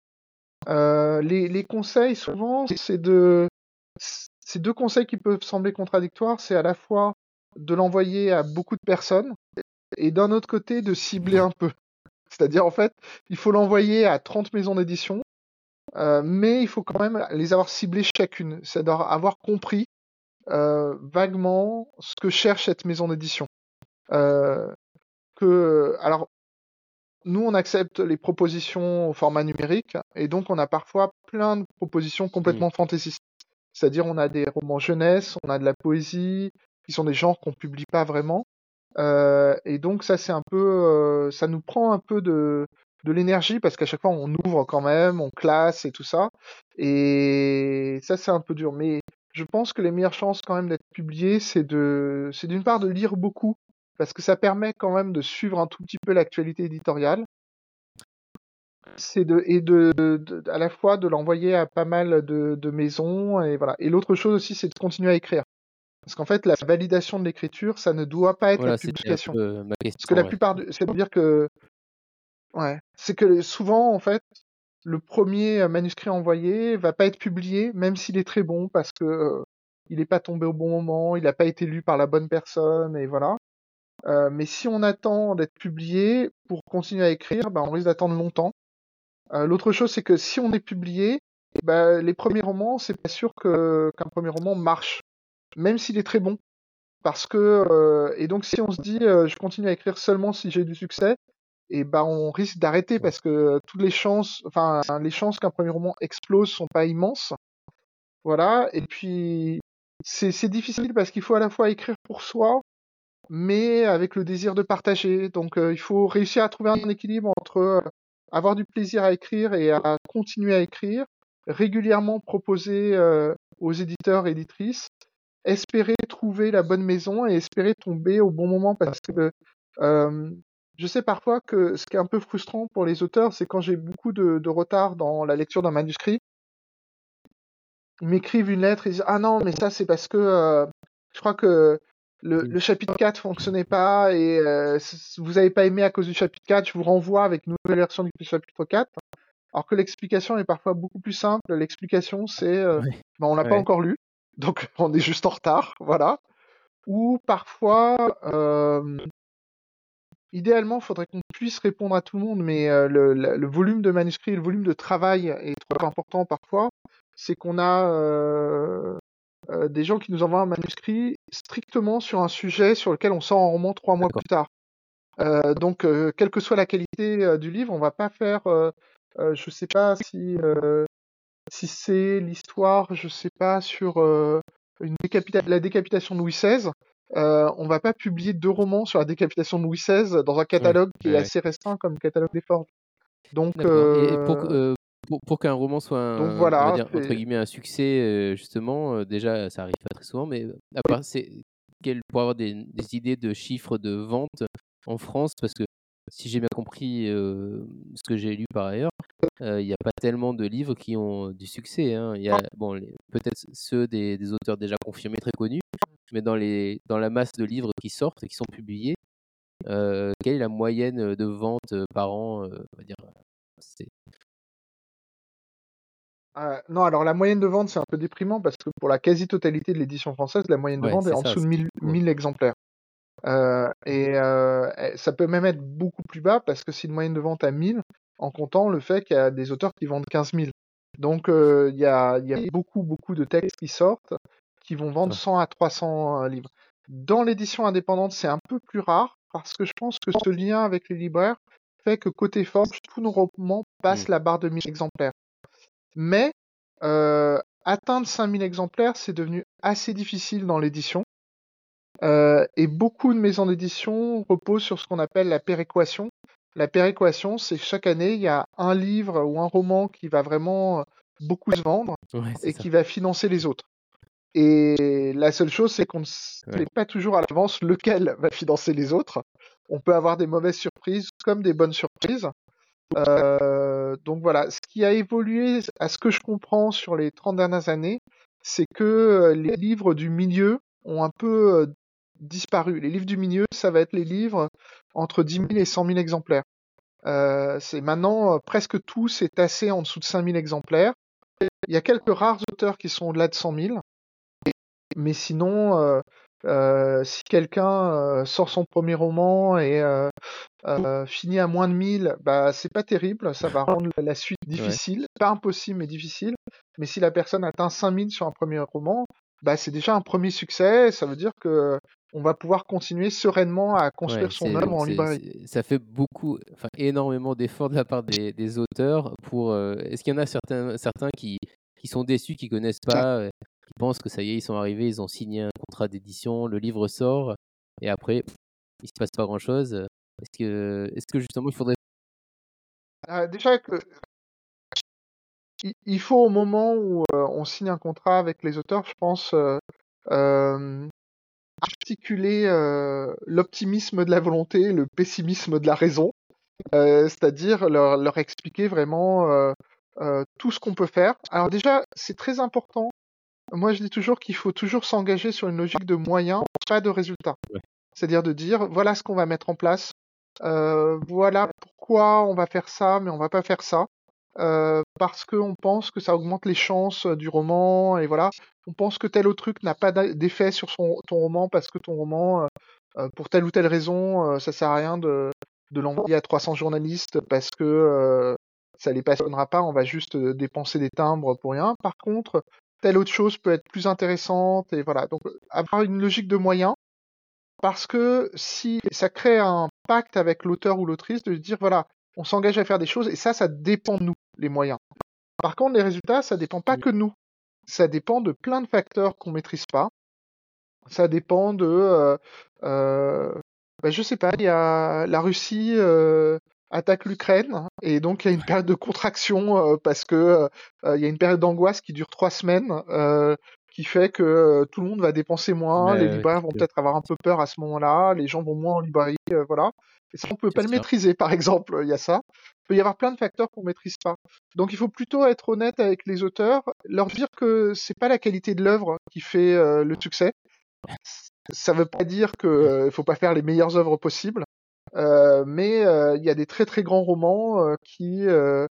les, les conseils, souvent, c'est de deux conseils qui peuvent sembler contradictoires, c'est à la fois de l'envoyer à beaucoup de personnes et d'un autre côté de cibler un peu. C'est-à-dire en fait, il faut l'envoyer à 30 maisons d'édition, euh, mais il faut quand même les avoir ciblées chacune, c'est-à-dire avoir compris euh, vaguement ce que cherche cette maison d'édition. Euh, que alors nous on accepte les propositions au format numérique et donc on a parfois plein de propositions complètement mmh. fantaisistes. C'est-à-dire on a des romans jeunesse, on a de la poésie, qui sont des genres qu'on publie pas vraiment. Euh, et donc ça c'est un peu, euh, ça nous prend un peu de, de l'énergie parce qu'à chaque fois on ouvre quand même, on classe et tout ça. Et ça c'est un peu dur. Mais je pense que les meilleures chances quand même d'être publié, c'est de, c'est d'une part de lire beaucoup parce que ça permet quand même de suivre un tout petit peu l'actualité éditoriale c'est de et de, de, à la fois de l'envoyer à pas mal de, de maisons et voilà. Et l'autre chose aussi, c'est de continuer à écrire. Parce qu'en fait, la validation de l'écriture, ça ne doit pas être la publication. Parce que la plupart, c'est de dire que, ouais, c'est que souvent, en fait, le premier manuscrit envoyé va pas être publié, même s'il est très bon, parce que euh, il n'est pas tombé au bon moment, il n'a pas été lu par la bonne personne, et voilà. Euh, mais si on attend d'être publié pour continuer à écrire, ben, on risque d'attendre longtemps. Euh, l'autre chose, c'est que si on est publié, bah, les premiers romans, c'est pas sûr qu'un premier roman marche, même s'il est très bon. Parce que euh, et donc si on se dit euh, je continue à écrire seulement si j'ai du succès, et ben on risque d'arrêter parce que toutes les chances, enfin les chances qu'un premier roman explose sont pas immenses. Voilà. Et puis c'est difficile parce qu'il faut à la fois écrire pour soi, mais avec le désir de partager. Donc il faut réussir à trouver un équilibre entre avoir du plaisir à écrire et à continuer à écrire, régulièrement proposer euh, aux éditeurs et éditrices, espérer trouver la bonne maison et espérer tomber au bon moment parce que euh, je sais parfois que ce qui est un peu frustrant pour les auteurs, c'est quand j'ai beaucoup de, de, retard dans la lecture d'un manuscrit, ils m'écrivent une lettre et disent ah non mais ça c'est parce que euh, je crois que le, le, chapitre 4 fonctionnait pas et euh, vous avez pas aimé à cause du chapitre 4, je vous renvoie avec une nouvelle version du chapitre 4. Alors que l'explication est parfois beaucoup plus simple. L'explication, c'est euh, ben, on l'a pas encore lu, donc on est juste en retard, voilà. Ou parfois, euh, idéalement, il faudrait qu'on puisse répondre à tout le monde, mais euh, le, le, volume de manuscrits, le volume de travail est trop important parfois. C'est qu'on a euh, des gens qui nous envoient un manuscrit strictement sur un sujet sur lequel on sort un roman trois mois plus tard. Euh, donc, euh, quelle que soit la qualité du livre, on va pas faire, je sais pas si si c'est l'histoire, je sais pas sur une décapita la décapitation de Louis XVI. on va pas publier deux romans sur la décapitation de Louis XVI dans un catalogue qui est assez restreint comme catalogue des forges. Donc, et pour, pour, qu'un roman soit un, voilà, dire, entre guillemets un succès, euh, justement, euh, déjà ça arrive pas très souvent, mais à part c'est pour avoir des, des, idées de chiffres de vente en France, parce que si j'ai bien compris euh, ce que j'ai lu par ailleurs, il n'y a pas tellement de livres qui ont du succès. Hein. Il y a bon, peut-être ceux des, des, auteurs déjà confirmés, très connus, mais dans, les, dans la masse de livres qui sortent et qui sont publiés, quelle est la moyenne de vente par an on va dire, ah, non, alors la moyenne de vente, c'est un peu déprimant parce que pour la quasi-totalité de l'édition française, la moyenne de vente est, en dessous de 1000, exemplaires. Euh, et euh, eh, ça peut même être beaucoup plus bas parce que c'est une moyenne de vente à 1000 en comptant le fait qu'il y a des auteurs qui vendent 15 000. Donc euh, il y, a, y, a, beaucoup, beaucoup de textes qui sortent qui vont vendre 100 à 300 livres. Dans l'édition indépendante, c'est un peu plus rare parce que je pense que ce lien avec les libraires fait que côté forge, tous nos romans passent mmh. la barre de 1000 exemplaires. Mais euh, atteindre 5000 exemplaires, c'est devenu assez difficile dans l'édition. Euh, et beaucoup de maisons d'édition reposent sur ce qu'on appelle la péréquation. La péréquation, c'est chaque année, il y a un livre ou un roman qui va vraiment beaucoup se vendre Ouais, et ça. qui va financer les autres. Et la seule chose, c'est qu'on ne sait Ouais. pas toujours à l'avance lequel va financer les autres. On peut avoir des mauvaises surprises comme des bonnes surprises. Euh, donc voilà, ce qui a évolué, à ce que je comprends sur les 30 dernières années, c'est que euh, les livres du milieu ont un peu euh, disparu. Les livres du milieu, ça va être les livres entre 10 000 et 100 000 exemplaires. Euh, c'est maintenant presque tout s'est tassé en dessous de 5 000 exemplaires. Il y a quelques rares auteurs qui sont au-delà de 100 000, mais sinon, euh, si quelqu'un euh, sort son premier roman et euh, finit à moins de 1000, bah c'est pas terrible, ça va rendre la suite difficile, pas impossible mais difficile. Mais si la personne atteint 5000 sur un premier roman, bah c'est déjà un premier succès, ça veut dire que on va pouvoir continuer sereinement à construire Ouais, son œuvre en librairie. ça fait beaucoup, enfin énormément d'efforts de la part des, des auteurs pour. Est-ce qu'il y en a certains, certains qui, qui sont déçus, qui connaissent pas, pensent que ça y est, ils sont arrivés, ils ont signé un contrat d'édition, le livre sort, et après, il se passe pas grand-chose. Est-ce que, est-ce que justement, il faudrait. Euh, déjà que il- faut au moment où euh, on signe un contrat avec les auteurs, je pense, euh, euh, articuler l'optimisme de la volonté, le pessimisme de la raison, c'est-à-dire leur, expliquer vraiment tout ce qu'on peut faire. Alors déjà, c'est très important. Moi, je dis toujours qu'il faut toujours s'engager sur une logique de moyens, pas de résultats. Ouais. C'est-à-dire de dire, voilà ce qu'on va mettre en place, euh, voilà pourquoi on va faire ça, mais on va pas faire ça. Euh, parce qu'on pense que ça augmente les chances euh, du roman, et voilà. On pense que tel autre truc n'a pas d'effet sur son, ton roman parce que ton roman, euh, pour telle ou telle raison, ça sert à rien de, de l'envoyer à 300 journalistes parce que ça les passionnera pas, on va juste dépenser des timbres pour rien. Par contre, telle autre chose peut être plus intéressante, et voilà. Donc, avoir une logique de moyens, parce que si ça crée un pacte avec l'auteur ou l'autrice de dire, voilà, on s'engage à faire des choses, et ça, ça dépend de nous, les moyens. Par contre, les résultats, ça dépend pas que de nous. Ça dépend de plein de facteurs qu'on maîtrise pas. Ça dépend de, euh, euh, bah, je sais pas, il y a la Russie euh, attaque l'Ukraine et donc il y a une période de contraction euh, parce que euh, il y a une période d'angoisse qui dure trois semaines, euh, qui fait que euh, tout le monde va dépenser moins, les libraires vont peut-être avoir un peu peur à ce moment-là, les gens vont moins en librairie, euh, voilà. Et ça, on peut pas le maîtriser, par exemple, il y a ça. Il peut y avoir plein de facteurs qu'on maîtrise pas. Donc il faut plutôt être honnête avec les auteurs, leur dire que c'est pas la qualité de l'œuvre qui fait euh, le succès. Ça veut pas dire que euh, faut pas faire les meilleures œuvres possibles, euh, mais euh, il y a des très très grands romans euh, qui euh,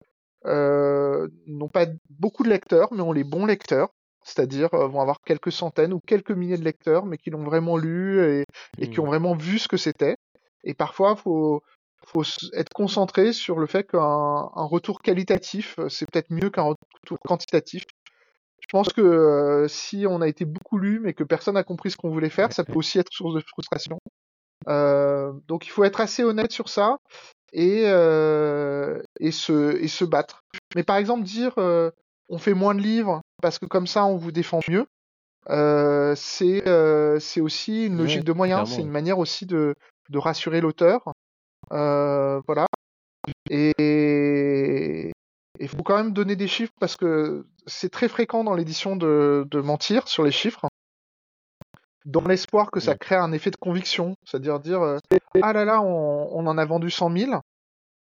euh, n'ont pas beaucoup de lecteurs, mais ont les bons lecteurs, c'est-à-dire euh, vont avoir quelques centaines ou quelques milliers de lecteurs, mais qui l'ont vraiment lu et, et qui Mm. ont vraiment vu ce que c'était. Et parfois, faut faut être concentré sur le fait qu'un un retour qualitatif, euh, c'est peut-être mieux qu'un retour quantitatif. Je pense que euh, si on a été beaucoup lu, mais que personne n'a compris ce qu'on voulait faire, ça peut aussi être source de frustration. Euh, donc il faut être assez honnête sur ça et, euh, et, se, et se battre. Mais par exemple, dire euh, on fait moins de livres parce que comme ça on vous défend mieux, euh, c'est euh, c'est aussi une Ouais, logique de moyens, c'est une manière aussi de, de rassurer l'auteur. Euh, voilà. Et il faut quand même donner des chiffres parce que c'est très fréquent dans l'édition de, de mentir sur les chiffres, dans l'espoir que ça crée un effet de conviction, c'est-à-dire dire euh, ah là là, on, on en a vendu 100 000.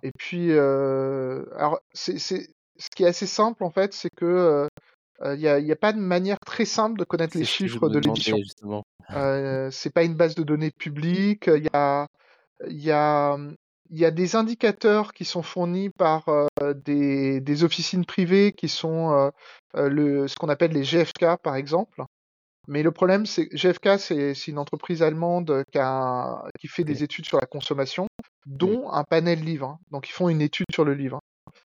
Et puis, euh, alors c'est c'est ce qui est assez simple en fait, c'est que il n'y a, y a pas de manière très simple de connaître les C'est chiffres de l'édition. Euh, c'est pas une base de données publique. Il y a, il y a, il y a des indicateurs qui sont fournis par euh, des, des officines privées qui sont euh, euh, le, ce qu'on appelle les GFK par exemple. Mais le problème, c'est que GFK, c'est une entreprise allemande qui, a, qui fait des études sur la consommation, Mm. dont un panel livre. hein. Donc ils font une étude sur le livre.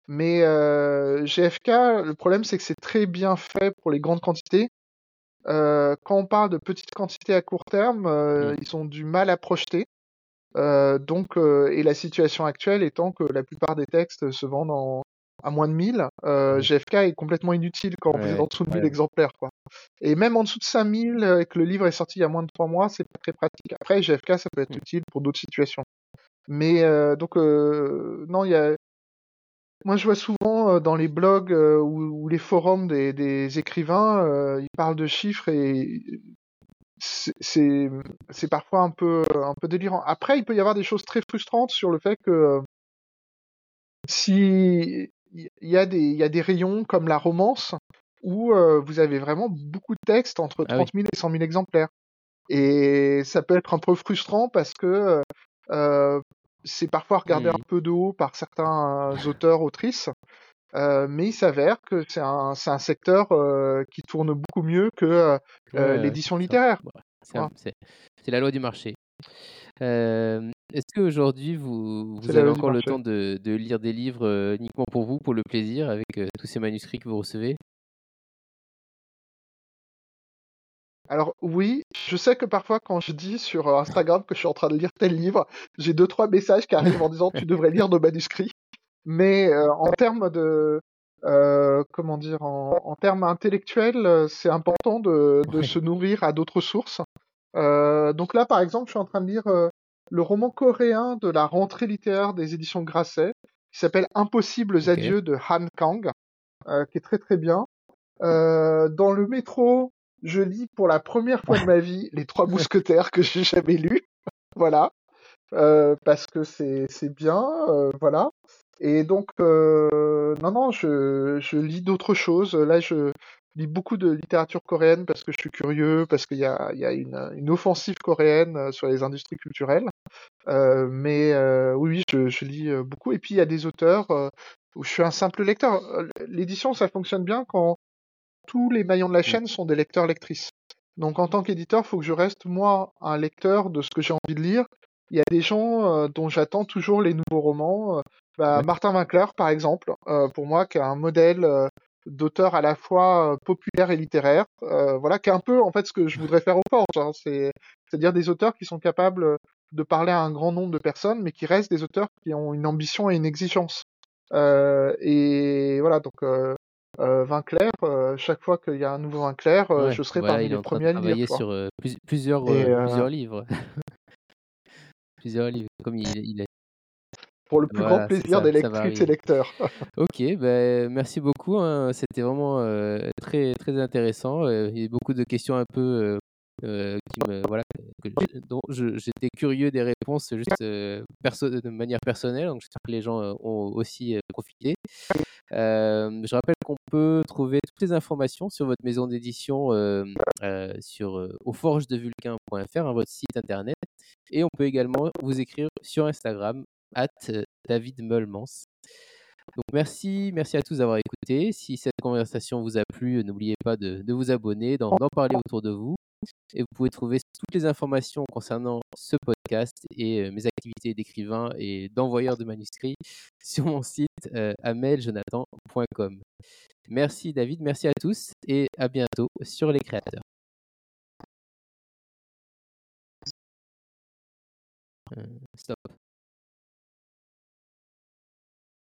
Mais euh, GFK, le problème, c'est que c'est très bien fait pour les grandes quantités. Euh, quand on parle de petites quantités à court terme, euh, ils ont du mal à projeter. Euh, donc, euh, et la situation actuelle étant que la plupart des textes se vendent en, à moins de 1000, euh, GFK est complètement inutile quand vous êtes en dessous de 1000 ouais. exemplaires. Quoi. Et même en dessous de 5000, euh, et que le livre est sorti il y a moins de 3 mois, c'est pas très pratique. Après, GFK, ça peut être Mm. utile pour d'autres situations. Mais euh, donc, euh, non, il y a. Moi, je vois souvent euh, dans les blogs euh, ou, ou les forums des, des écrivains, euh, ils parlent de chiffres et c'est parfois un peu un peu délirant. Après, il peut y avoir des choses très frustrantes sur le fait que si il y a des il y a des rayons comme la romance où euh, vous avez vraiment beaucoup de textes entre Ah oui. 30 000 et 100 000 exemplaires. Et ça peut être un peu frustrant parce que euh, c'est parfois regardé Mm. un peu de haut par certains euh, auteurs, autrices, euh, mais il s'avère que c'est un, secteur euh, qui tourne beaucoup mieux que euh, euh, l'édition littéraire. C'est la loi du marché. Euh, Est-ce qu'aujourd'hui, vous, C'est vous la avez encore le marché. temps de, de lire des livres euh, uniquement pour vous, pour le plaisir, avec euh, tous ces manuscrits que vous recevez? Alors oui, je sais que parfois quand je dis sur euh, Instagram que je suis en train de lire tel livre, j'ai deux trois messages qui arrivent en disant tu devrais lire nos manuscrits. Mais euh, en termes de euh, comment dire en, en termes intellectuels, euh, c'est important de, de Ouais. se nourrir à d'autres sources. Euh, donc là, par exemple, je suis en train de lire euh, le roman coréen de la rentrée littéraire des éditions Grasset, qui s'appelle Impossibles adieux de Han Kang, euh, qui est très très bien. Euh, dans le métro, je lis pour la première fois de ma vie Les Trois Mousquetaires que j'ai jamais lus. voilà. Euh, parce que c'est c'est bien, euh, voilà. Et donc, euh, non, non, je, je lis d'autres choses. Là, je lis beaucoup de littérature coréenne parce que je suis curieux, parce qu'il y a, il y a une, une offensive coréenne euh, sur les industries culturelles. Euh, mais euh, oui, oui, je, je lis euh, beaucoup. Et puis, il y a des auteurs euh, où je suis un simple lecteur. L'édition, ça fonctionne bien quand tous les maillons de la chaîne sont des lecteurs-lectrices. Donc, en tant qu'éditeur, il faut que je reste, moi, un lecteur de ce que j'ai envie de lire. Il y a des gens dont j'attends toujours les nouveaux romans. Bah, Ouais. Martin Winkler, par exemple, pour moi, qui est un modèle euh, d'auteur à la fois euh, populaire et littéraire. Euh, voilà, qui est un peu, en fait, ce que je voudrais faire au Forge. Hein, c'est, c'est-à-dire des auteurs qui sont capables de parler à un grand nombre de personnes, mais qui restent des auteurs qui ont une ambition et une exigence. Euh, et voilà, donc euh, euh, Vinclair, chaque fois qu'il y a un nouveau Vinclair, Ouais, je serai voilà, parmi les premiers à le lire. sur plus- plusieurs, plusieurs livres. Plusieurs livres, comme il, il est. pour le plus grand Voilà, plaisir des lecteurs. Ok, ben, merci beaucoup. hein, C'était vraiment euh, très, très intéressant. euh, Il y a beaucoup de questions un peu euh, euh, qui me, voilà, j'étais curieux des réponses juste euh, perso- de manière personnelle. Donc j'espère que les gens euh, ont aussi profité. Je rappelle qu'on peut trouver toutes les informations sur votre maison d'édition sur auforgesdevulcain.fr, hein, votre site internet. Et on peut également vous écrire sur Instagram, at David Meulmans. Donc merci, merci à tous d'avoir écouté. Si cette conversation vous a plu, n'oubliez pas de, vous abonner, d'en parler autour de vous. Et vous pouvez trouver toutes les informations concernant ce podcast et euh, mes activités d'écrivain et d'envoyeur de manuscrits sur mon site euh, ameljonathan.com. Merci David, merci à tous et à bientôt sur les créateurs. Euh.